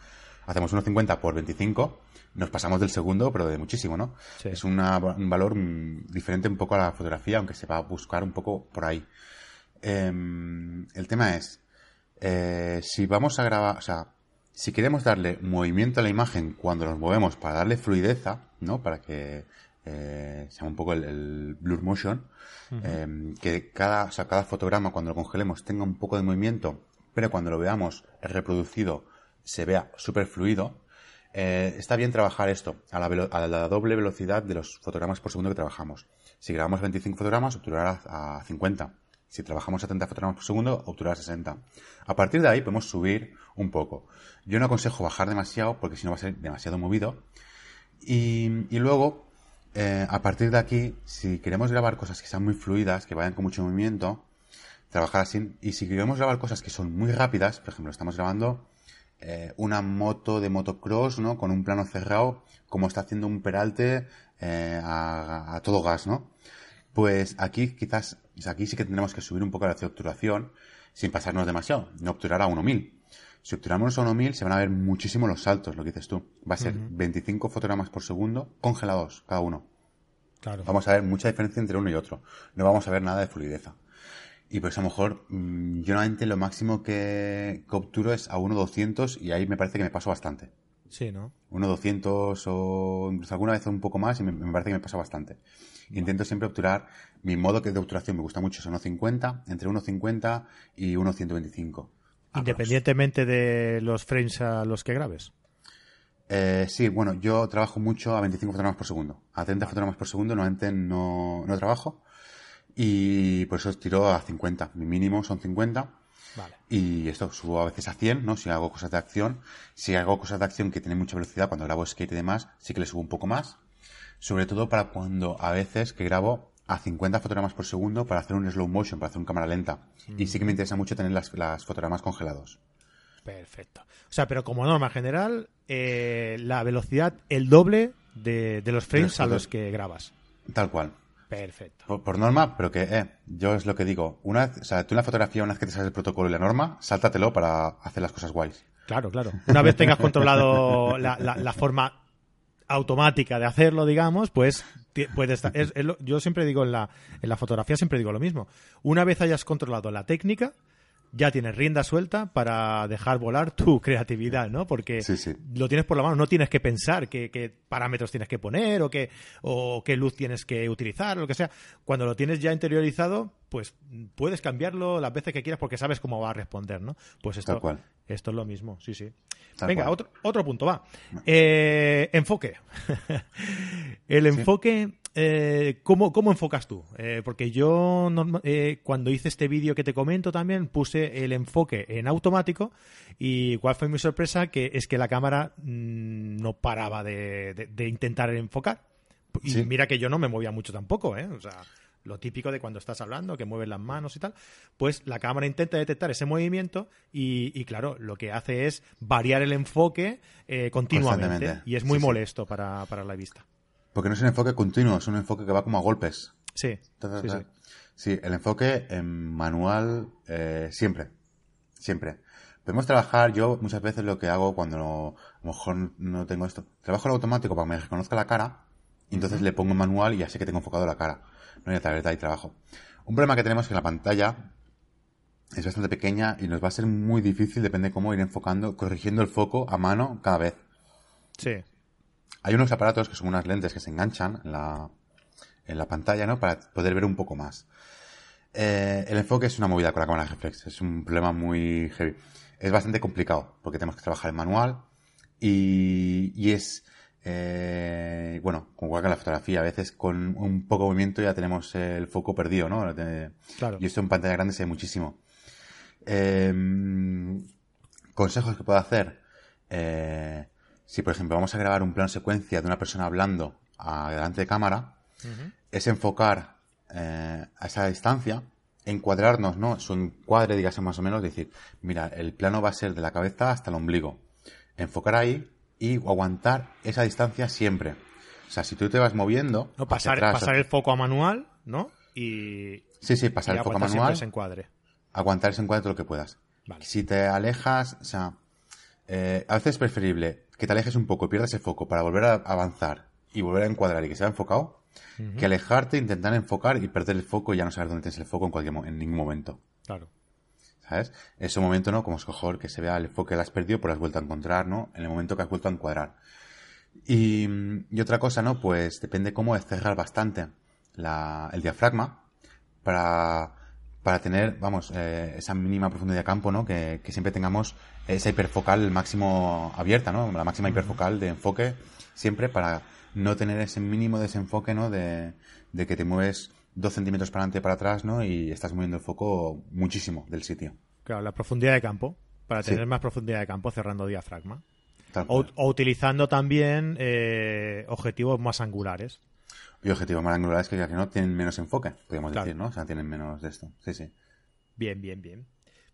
hacemos 1.50 por 25, nos pasamos del segundo, pero de muchísimo, ¿no? Es un valor mm, diferente un poco a la fotografía, aunque se va a buscar un poco por ahí. Em, el tema es, eh, si vamos a grabar, o sea, si queremos darle movimiento a la imagen cuando nos movemos para darle fluidez, ¿no? Para que eh, sea un poco el, blur motion, em, que cada, o sea, cada fotograma cuando lo congelemos tenga un poco de movimiento, pero cuando lo veamos reproducido se vea súper fluido. Eh, está bien trabajar esto a la, doble velocidad de los fotogramas por segundo que trabajamos. Si grabamos 25 fotogramas, obturará a 50 Si trabajamos a 30 fotogramas por segundo, obturar 60. A partir de ahí podemos subir un poco. Yo no aconsejo bajar demasiado porque si no va a ser demasiado movido. Y, luego, eh, a partir de aquí, si queremos grabar cosas que sean muy fluidas, que vayan con mucho movimiento, trabajar así. Y si queremos grabar cosas que son muy rápidas, por ejemplo, estamos grabando eh, una moto de motocross, ¿no? Con un plano cerrado, como está haciendo un peralte eh, a, todo gas, ¿no? Pues aquí quizás, aquí sí que tendremos que subir un poco la obturación sin pasarnos demasiado, no obturar a 1000. Si obturamos a 1000 se van a ver muchísimo los saltos, lo que dices tú. Va a ser 25 fotogramas por segundo congelados cada uno. Claro. Vamos a ver mucha diferencia entre uno y otro. No vamos a ver nada de fluidez. Y pues a lo mejor, mm, yo normalmente lo máximo que, obturo es a 1.200 y ahí me parece que me paso bastante. Sí, ¿no? 1.200 o incluso alguna vez un poco más y me, parece que me pasa bastante. Intento siempre obturar, mi modo de obturación me gusta mucho es 1.50, entre 1.50 y 1.125. Independientemente de los frames a los que grabes. Eh, sí, bueno, yo trabajo mucho a 25 fotogramas por segundo. A 30 fotogramas por segundo normalmente no, no trabajo y por eso tiro a 50. Mi mínimo son 50. Vale. Y esto subo a veces a 100, ¿no? Si hago cosas de acción. Si hago cosas de acción que tienen mucha velocidad, cuando grabo skate y demás, sí que le subo un poco más. Sobre todo para cuando a veces que grabo a 50 fotogramas por segundo para hacer un slow motion, para hacer una cámara lenta. Y sí que me interesa mucho tener las, las fotogramas congelados. Perfecto. O sea, pero como norma general, eh, la velocidad, el doble de, de los frames a los que grabas. Tal cual. Perfecto. Por, norma, pero que, eh, yo es lo que digo. Una vez, o sea, tú en la fotografía, una vez que te sabes el protocolo y la norma, sáltatelo para hacer las cosas guays. Claro, claro. Una vez tengas controlado la, la, forma automática de hacerlo, digamos, pues puedes yo siempre digo en la, en la fotografía, siempre digo lo mismo. Una vez hayas controlado la técnica, ya tienes rienda suelta para dejar volar tu creatividad, ¿no? Porque lo tienes por la mano, no tienes que pensar qué, parámetros tienes que poner o qué, o qué luz tienes que utilizar, o lo que sea. Cuando lo tienes ya interiorizado, pues puedes cambiarlo las veces que quieras porque sabes cómo va a responder, ¿no? Pues esto, esto es lo mismo, sí, sí. Venga, otro, otro punto, va. Eh, enfoque. El enfoque eh, ¿cómo, enfocas tú? Eh, porque yo eh, cuando hice este vídeo que te comento también puse el enfoque en automático y cuál fue mi sorpresa que es que la cámara mm, no paraba de, intentar enfocar. Y mira que yo no me movía mucho tampoco, ¿eh? O sea, lo típico de cuando estás hablando, que mueves las manos y tal, pues la cámara intenta detectar ese movimiento y, claro, lo que hace es variar el enfoque continuamente y es muy molesto Para, para la vista. Porque no es un enfoque continuo, es un enfoque que va como a golpes. Sí. sí, el enfoque en manual eh, siempre. Siempre. Podemos trabajar, yo muchas veces lo que hago cuando a lo mejor no tengo esto, trabajo en automático para que me reconozca la cara, y entonces le pongo en manual y ya sé que tengo enfocado la cara. No hay verdad y trabajo. Un problema que tenemos es que la pantalla es bastante pequeña y nos va a ser muy difícil, depende de cómo ir enfocando, corrigiendo el foco a mano cada vez. Sí. Hay unos aparatos que son unas lentes que se enganchan en la, en la pantalla, ¿no? Para poder ver un poco más. Eh, el enfoque es una movida con la cámara reflex. Es un problema muy heavy. Es bastante complicado porque tenemos que trabajar en manual y, y es, eh, bueno, como igual que la fotografía, a veces con un poco de movimiento ya tenemos el foco perdido, ¿no? Claro. Y esto en pantalla grande se ve muchísimo. Eh, consejos que puedo hacer. Eh, si por ejemplo vamos a grabar un plano secuencia de una persona hablando a, delante de cámara, es enfocar eh, a esa distancia, encuadrarnos, ¿no? Su encuadre, digamos más o menos, decir, mira, el plano va a ser de la cabeza hasta el ombligo. Enfocar ahí y aguantar esa distancia siempre. O sea, si tú te vas moviendo. No, pasar, pasar el foco a manual, ¿no? Y. Sí, sí, pasar el foco a manual. Ese encuadre. Aguantar ese encuadre todo lo que puedas. Si te alejas, o sea, eh, a veces es preferible que te alejes un poco y pierdas el foco para volver a avanzar y volver a encuadrar y que sea enfocado, que alejarte, intentar enfocar y perder el foco y ya no saber dónde tienes el foco en cualquier en ningún momento. Claro. ¿Sabes? Ese momento, ¿no? Como es mejor que se vea el enfoque que has perdido, pero has vuelto a encontrar, ¿no? En el momento que has vuelto a encuadrar. Y, y otra cosa, ¿no? Pues depende cómo es cerrar bastante la, el diafragma para para tener, vamos, eh, esa mínima profundidad de campo, ¿no? Que, siempre tengamos esa hiperfocal máximo abierta, ¿no? La máxima hiperfocal de enfoque siempre para no tener ese mínimo desenfoque, ¿no? De, que te mueves dos centímetros para adelante y para atrás, ¿no? Y estás moviendo el foco muchísimo del sitio. Claro, la profundidad de campo, para Sí. tener más profundidad de campo cerrando diafragma. O, o utilizando también eh, objetivos más angulares. Y objetivos más angulares que ya que no tienen menos enfoque, podríamos Claro. decir, ¿no? O sea, tienen menos de esto. Sí, sí. Bien, bien, bien.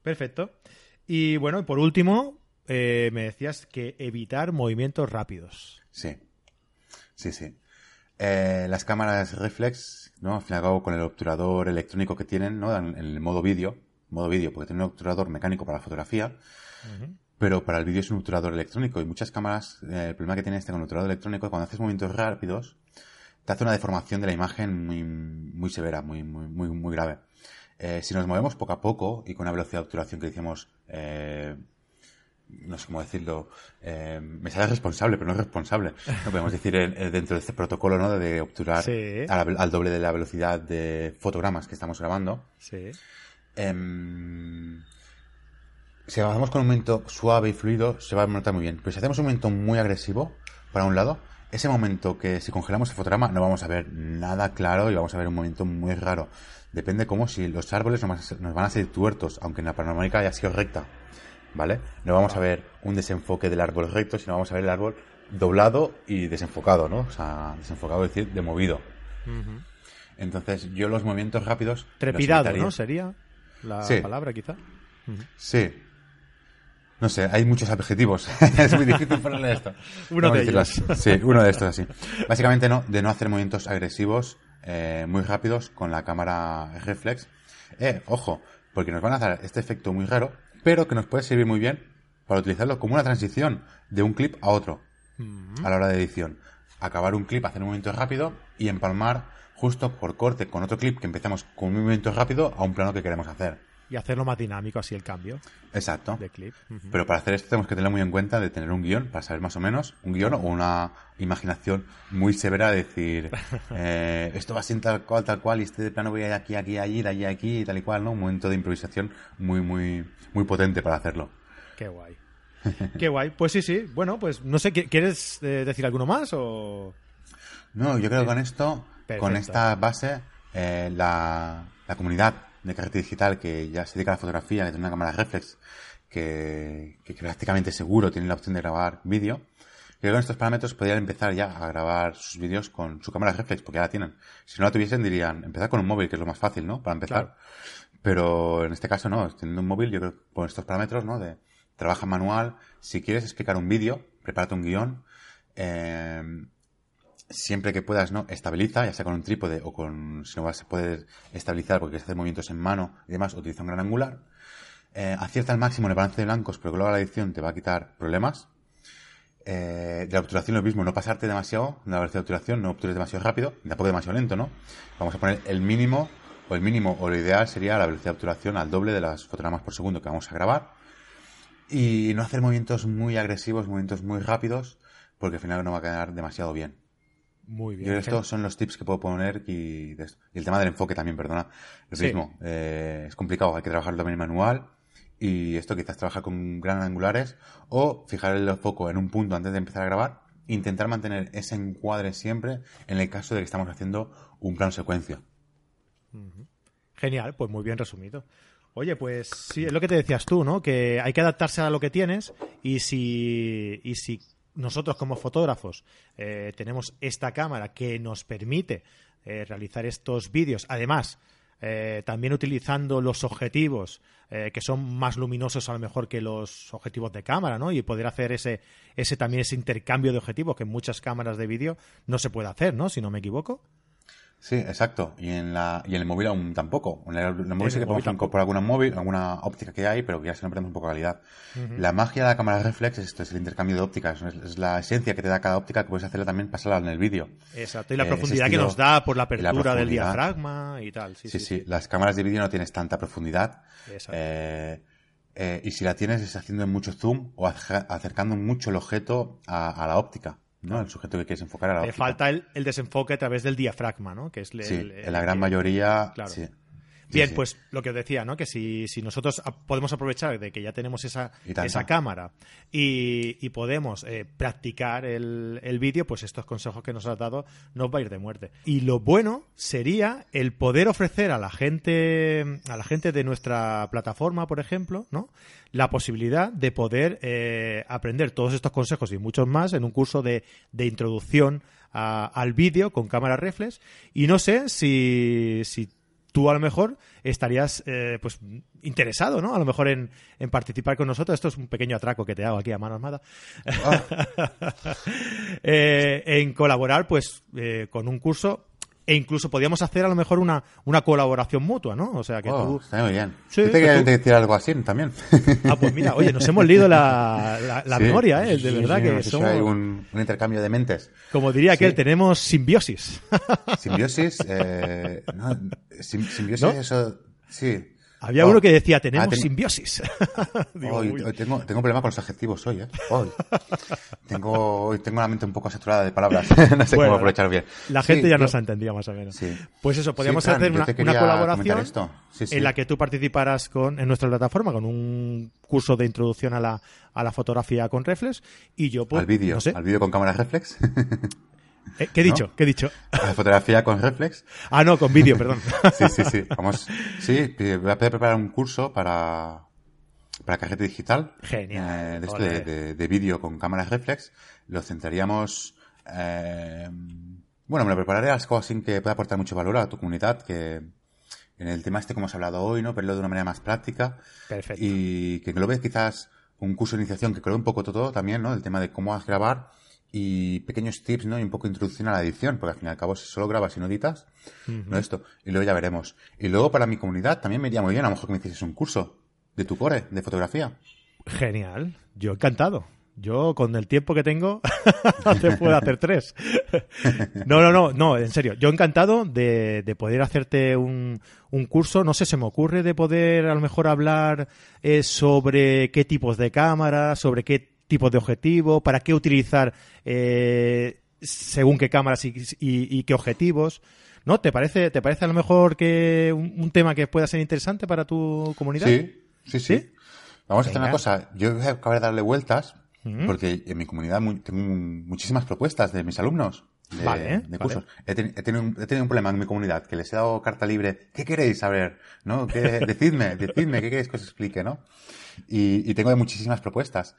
Perfecto. Y bueno, y por último, eh, me decías que evitar movimientos rápidos. Sí. Sí, sí. Eh, las cámaras reflex, ¿no? Al fin y al cabo, con el obturador electrónico que tienen, ¿no? En, el modo vídeo, modo vídeo, porque tiene un obturador mecánico para la fotografía, pero para el vídeo es un obturador electrónico y muchas cámaras, eh, el problema que tiene este con el obturador electrónico es cuando haces movimientos rápidos, te hace una deformación de la imagen muy, muy severa, muy, muy, muy, muy grave. Eh, si nos movemos poco a poco y con una velocidad de obturación que decimos, eh, no sé cómo decirlo, eh, me sale responsable, pero no es responsable. No podemos decir eh, dentro de este protocolo, ¿no? De obturar Sí. al doble de la velocidad de fotogramas que estamos grabando. Sí. Em, si hacemos con un momento suave y fluido, se va a notar muy bien. Pero si hacemos un momento muy agresivo, para un lado, ese momento que si congelamos el fotograma no vamos a ver nada claro y vamos a ver un movimiento muy raro. Depende cómo si los árboles nos van a ser- salir tuertos, aunque en la panorámica haya sido recta. ¿Vale? No vamos a ver un desenfoque del árbol recto, sino vamos a ver el árbol doblado y desenfocado, ¿no? O sea, desenfocado es decir, de movido. Entonces, yo los movimientos rápidos. Trepidado. ¿no? Sería la Sí. palabra, quizá. Sí. No sé, hay muchos adjetivos. es muy difícil ponerle esto. Uno de ellos. Sí, uno de estos así. Básicamente no, de no hacer movimientos agresivos eh, muy rápidos con la cámara reflex. Eh, ojo, porque nos van a dar este efecto muy raro, pero que nos puede servir muy bien para utilizarlo como una transición de un clip a otro a la hora de edición. Acabar un clip, hacer un movimiento rápido y empalmar justo por corte con otro clip que empezamos con un movimiento rápido a un plano que queremos hacer. Y hacerlo más dinámico así el cambio Exacto. de clip. Pero para hacer esto tenemos que tener muy en cuenta de tener un guion, para saber más o menos, un guion o una imaginación muy severa de decir, eh, esto va a ser tal cual, tal cual, y este plano voy a ir aquí, aquí, allí, de allí, aquí, y tal y cual, ¿no? Un momento de improvisación muy, muy, muy potente para hacerlo. Qué guay. Qué guay. Pues sí, sí. Bueno, pues no sé, ¿qui- ¿quieres eh, decir alguno más o...? No, yo creo que con esto, Perfecto. con esta base, eh, la, la comunidad de carrete digital que ya se dedica a la fotografía, que tiene una cámara reflex, que, que prácticamente seguro tiene la opción de grabar vídeo, creo que con estos parámetros podrían empezar ya a grabar sus vídeos con su cámara reflex, porque ya la tienen. Si no la tuviesen, dirían, empezar con un móvil, que es lo más fácil, ¿no? Para empezar. Claro. Pero en este caso no, teniendo un móvil, yo creo que con estos parámetros, ¿no? De trabaja manual, si quieres explicar un vídeo, prepárate un guion, eh, siempre que puedas, ¿no? Estabiliza, ya sea con un trípode o con, si no vas a poder estabilizar porque quieres hacer movimientos en mano y demás, utiliza un gran angular. Eh, acierta al máximo en el balance de blancos, porque luego la edición te va a quitar problemas. Eh, de la obturación lo mismo, no pasarte demasiado de la velocidad de obturación, no obtures demasiado rápido, tampoco demasiado lento, ¿no? Vamos a poner el mínimo, o el mínimo, o lo ideal sería la velocidad de obturación al doble de las fotogramas por segundo que vamos a grabar. Y no hacer movimientos muy agresivos, movimientos muy rápidos, porque al final no va a quedar demasiado bien. Muy bien. Yo estos son los tips que puedo poner y, de esto. Y el tema del enfoque también, perdona. Lo Sí. mismo, eh, es complicado, hay que trabajarlo también manual y esto quizás trabajar con gran angulares o fijar el foco en un punto antes de empezar a grabar, intentar mantener ese encuadre siempre en el caso de que estamos haciendo un plano secuencia. Genial, pues muy bien resumido. Oye, pues sí, es lo que te decías tú, ¿no? Que hay que adaptarse a lo que tienes y si, y si nosotros como fotógrafos eh, tenemos esta cámara que nos permite eh, realizar estos vídeos, además, eh, también utilizando los objetivos eh, que son más luminosos a lo mejor que los objetivos de cámara, ¿no? Y poder hacer ese, ese también ese intercambio de objetivos que en muchas cámaras de vídeo no se puede hacer, ¿no? Si no me equivoco. Sí, exacto. Y en, la, y en el móvil aún tampoco. En el, en el móvil sí que podemos incorporar alguna móvil, alguna óptica que hay, pero que ya se nos perdemos un poco de calidad. La magia de la cámara reflex es esto, es el intercambio de ópticas. Es, es la esencia que te da cada óptica que puedes hacerla también pasarla en el vídeo. Exacto, y la Eh, profundidad que nos da por la apertura del diafragma y tal. Sí, Sí, sí. sí, Las cámaras de vídeo no tienes tanta profundidad. Exacto. Eh, eh, y si la tienes es haciendo mucho zoom o ace- acercando mucho el objeto a, a la óptica, ¿no? El sujeto que quieres enfocar a la óptica. falta el, el desenfoque a través del diafragma, ¿no? Que es el, Sí, el- en la gran mayoría, Claro. sí. Bien, sí. pues lo que os decía, ¿no? Que si, si nosotros podemos aprovechar de que ya tenemos esa, esa cámara y, y podemos eh, practicar el, el vídeo, pues estos consejos que nos has dado nos va a ir de muerte. Y lo bueno sería el poder ofrecer a la gente, a la gente de nuestra plataforma, por ejemplo, ¿no? La posibilidad de poder eh, aprender todos estos consejos y muchos más en un curso de, de introducción a- al vídeo con cámara reflex. Y no sé si, si tú a lo mejor estarías eh, pues interesado, ¿no? A lo mejor en, en participar con nosotros. Esto es un pequeño atraco que te hago aquí a mano armada. Eh, en colaborar, pues, eh, con un curso. E incluso podríamos hacer a lo mejor una, una colaboración mutua, ¿no? O sea que Oh, tú. está muy bien. Sí, Yo te que quería tú- decir algo así también. Ah, pues mira, oye, nos hemos leído la, la, la Sí. memoria, ¿eh? De verdad sí, que somos. ahí un, un intercambio de mentes. Como diría aquel, tenemos simbiosis. Simbiosis, eh, no, sim- simbiosis, ¿No? eso, sí. Había Oh. uno que decía, tenemos Ah, ten- simbiosis. Digo, Hoy, tengo, tengo problema con los adjetivos hoy, ¿eh? Hoy. tengo, tengo la mente un poco saturada de palabras. no sé Bueno, cómo aprovechar bien. La Sí, gente ya yo- nos ha entendido más o menos. Sí. Pues eso, podríamos Sí, Fran, hacer una, colaboración en la que tú participaras con, en nuestra plataforma con un curso de introducción a la, a la fotografía con reflex y yo pues, al vídeo, no sé, al vídeo con cámara reflex. Eh, ¿qué he dicho? ¿Qué he dicho? a la fotografía con reflex. Ah, no, con vídeo, perdón. Sí, sí, sí. Vamos, sí, voy a preparar un curso para, para Cajete Digital. Genial, eh, de, esto ole. de, de- de vídeo con cámara reflex. Lo centraríamos, eh, bueno, me lo prepararé algo así que pueda aportar mucho valor a tu comunidad, que en el tema este como hemos hablado hoy, ¿no? Verlo de una manera más práctica. Perfecto. Y que lo ves quizás un curso de iniciación que creo un poco todo también, ¿no? El tema de cómo vas a grabar y pequeños tips, ¿no? Y un poco de introducción a la edición, porque al fin y al cabo si solo grabas y no editas, no esto. Y luego ya veremos. Y luego para mi comunidad también me iría muy bien, a lo mejor que me hicieses un curso de tu core, de fotografía. Genial. Yo encantado. Yo, con el tiempo que tengo, te puedo hacer tres. No, no, no, no, en serio. Yo encantado de, de poder hacerte un, un curso. No sé, se me ocurre de poder a lo mejor hablar eh, sobre qué tipos de cámaras, sobre qué tipos de objetivo, para qué utilizar eh, según qué cámaras y, y- y qué objetivos. ¿No? ¿Te parece, ¿Te parece a lo mejor que un, un tema que pueda ser interesante para tu comunidad? Sí, sí, sí. ¿Sí? Vamos a hacer Venga. una cosa. Yo voy a acabar de darle vueltas, porque en mi comunidad mu- tengo muchísimas propuestas de mis alumnos. De, Vale, de vale. cursos. He, ten- he tenido un, he tenido un problema en mi comunidad, que les he dado carta libre. ¿Qué queréis saber? ¿No? ¿Qué, decidme, decidme, ¿qué queréis que os explique? ¿no? Y, y tengo muchísimas propuestas.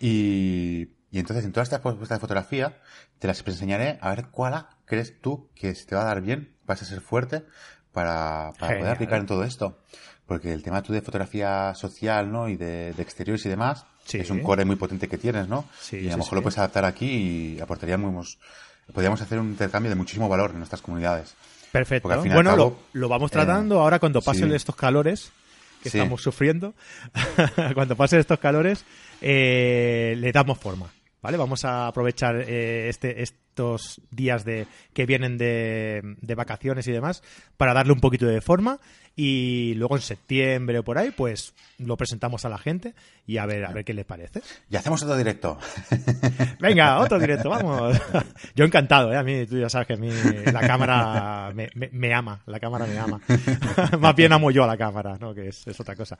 Y, y entonces, en todas estas propuestas de fotografía, te las enseñaré a ver cuál crees tú que te va a dar bien, vas a ser fuerte para, para poder aplicar en todo esto. Porque el tema tú de fotografía social, ¿no? Y de, de exteriores y demás, Sí. es un core muy potente que tienes, ¿no? Sí, y a lo sí, mejor lo puedes adaptar aquí y aportaríamos, podríamos hacer un intercambio de muchísimo valor en nuestras comunidades. Perfecto. Al fin y al Bueno, cabo, lo, lo vamos eh, tratando ahora cuando pasen estos calores que Sí. estamos sufriendo. cuando pasen estos calores, eh, le damos forma. ¿Vale? Vamos a aprovechar eh, este, estos días de, que vienen de, de vacaciones y demás para darle un poquito de forma y luego en septiembre o por ahí pues lo presentamos a la gente y a ver a ver qué les parece. Y hacemos otro directo. Venga, otro directo, vamos. Yo encantado, ¿eh? A mí, tú ya sabes que a mí la cámara me, me- me ama, la cámara me ama. Más bien amo yo a la cámara, ¿no? Que es, es otra cosa.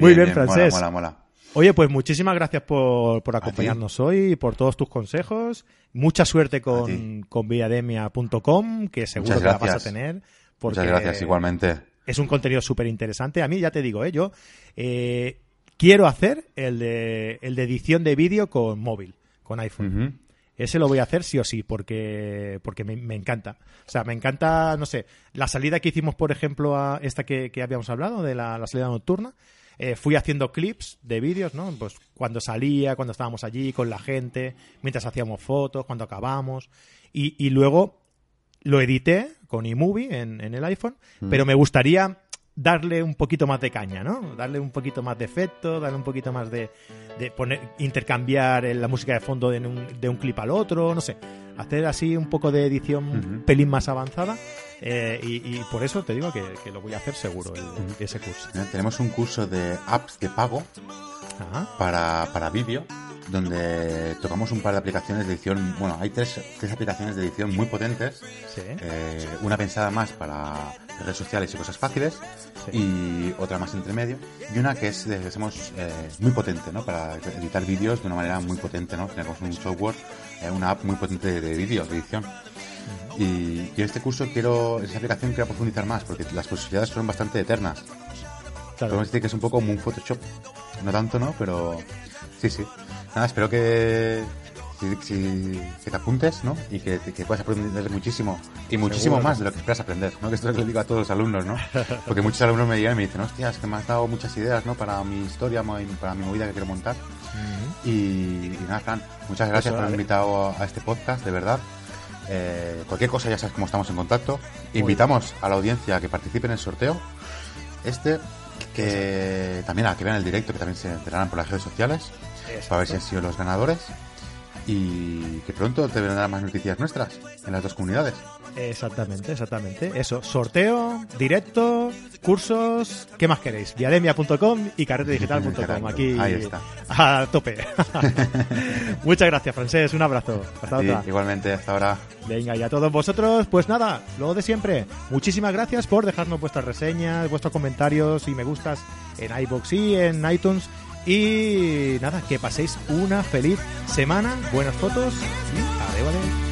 Muy bien, Francés. Mola, mola, mola. Oye, pues muchísimas gracias por, por acompañarnos hoy y por todos tus consejos. Mucha suerte con, con viademia.com, que seguro que la vas a tener. Porque Muchas gracias, igualmente. es un contenido súper interesante. A mí, ya te digo, ¿eh? yo eh, quiero hacer el de, el de edición de vídeo con móvil, con iPhone. Ese lo voy a hacer sí o sí, porque, porque me, me encanta. O sea, me encanta, no sé, la salida que hicimos, por ejemplo, a esta que, que habíamos hablado, de la, la salida nocturna. Eh, fui haciendo clips de vídeos, ¿no? Pues cuando salía, cuando estábamos allí con la gente, mientras hacíamos fotos, cuando acabamos. Y, y luego lo edité con iMovie en, en el iPhone, pero me gustaría darle un poquito más de caña, ¿no? Darle un poquito más de efecto, darle un poquito más de, de poner, intercambiar la música de fondo de un, de un clip al otro, no sé, hacer así un poco de edición un pelín más avanzada eh, y, y por eso te digo que, que lo voy a hacer seguro el- ese curso. Mira, Tenemos un curso de apps de pago Ajá. para, para vídeo, donde tocamos un par de aplicaciones de edición. Bueno, hay tres, tres aplicaciones de edición muy potentes. Sí. Eh, una pensada más para redes sociales y cosas fáciles, y otra más entre medio, y una que es, digamos, eh, muy potente, ¿no? Para editar vídeos de una manera muy potente, ¿no? Tenemos un software, eh, una app muy potente de vídeos, de edición. Y, en este curso quiero, en esa aplicación quiero profundizar más, porque las posibilidades son bastante eternas. Podemos decir que es un poco como un Photoshop. No tanto, ¿no? Pero sí, sí. Nada, espero que, si, que te apuntes, ¿no? Y que, que puedas aprender muchísimo. Y muchísimo más de lo que esperas aprender, ¿no? Que esto es lo que digo a todos los alumnos, ¿no? Porque muchos alumnos me llegan y me dicen, hostia, es que me has dado muchas ideas, ¿no? Para mi historia, para mi movida que quiero montar. y, nada, Fran, muchas gracias por haberme invitado a este podcast, de verdad. Eh, cualquier cosa ya sabes cómo estamos en contacto. Invitamos a la audiencia a que participe en el sorteo. Este, que también a que vean el directo, que también se enterarán por las redes sociales, para ver si han sido los ganadores y que pronto te vendrán más noticias nuestras en las dos comunidades. Exactamente, exactamente. Eso, sorteo, directo, cursos, ¿qué más queréis? Diademia.com y carretedigital.com. Aquí Ahí está. a tope. Muchas gracias, Francés. Un abrazo. Hasta otra. Igualmente, hasta ahora. Venga, y a todos vosotros, pues nada, lo de siempre. Muchísimas gracias por dejarnos vuestras reseñas, vuestros comentarios y me gustas en iBox y en iTunes. Y nada, que paséis una feliz semana, buenas fotos y adiós.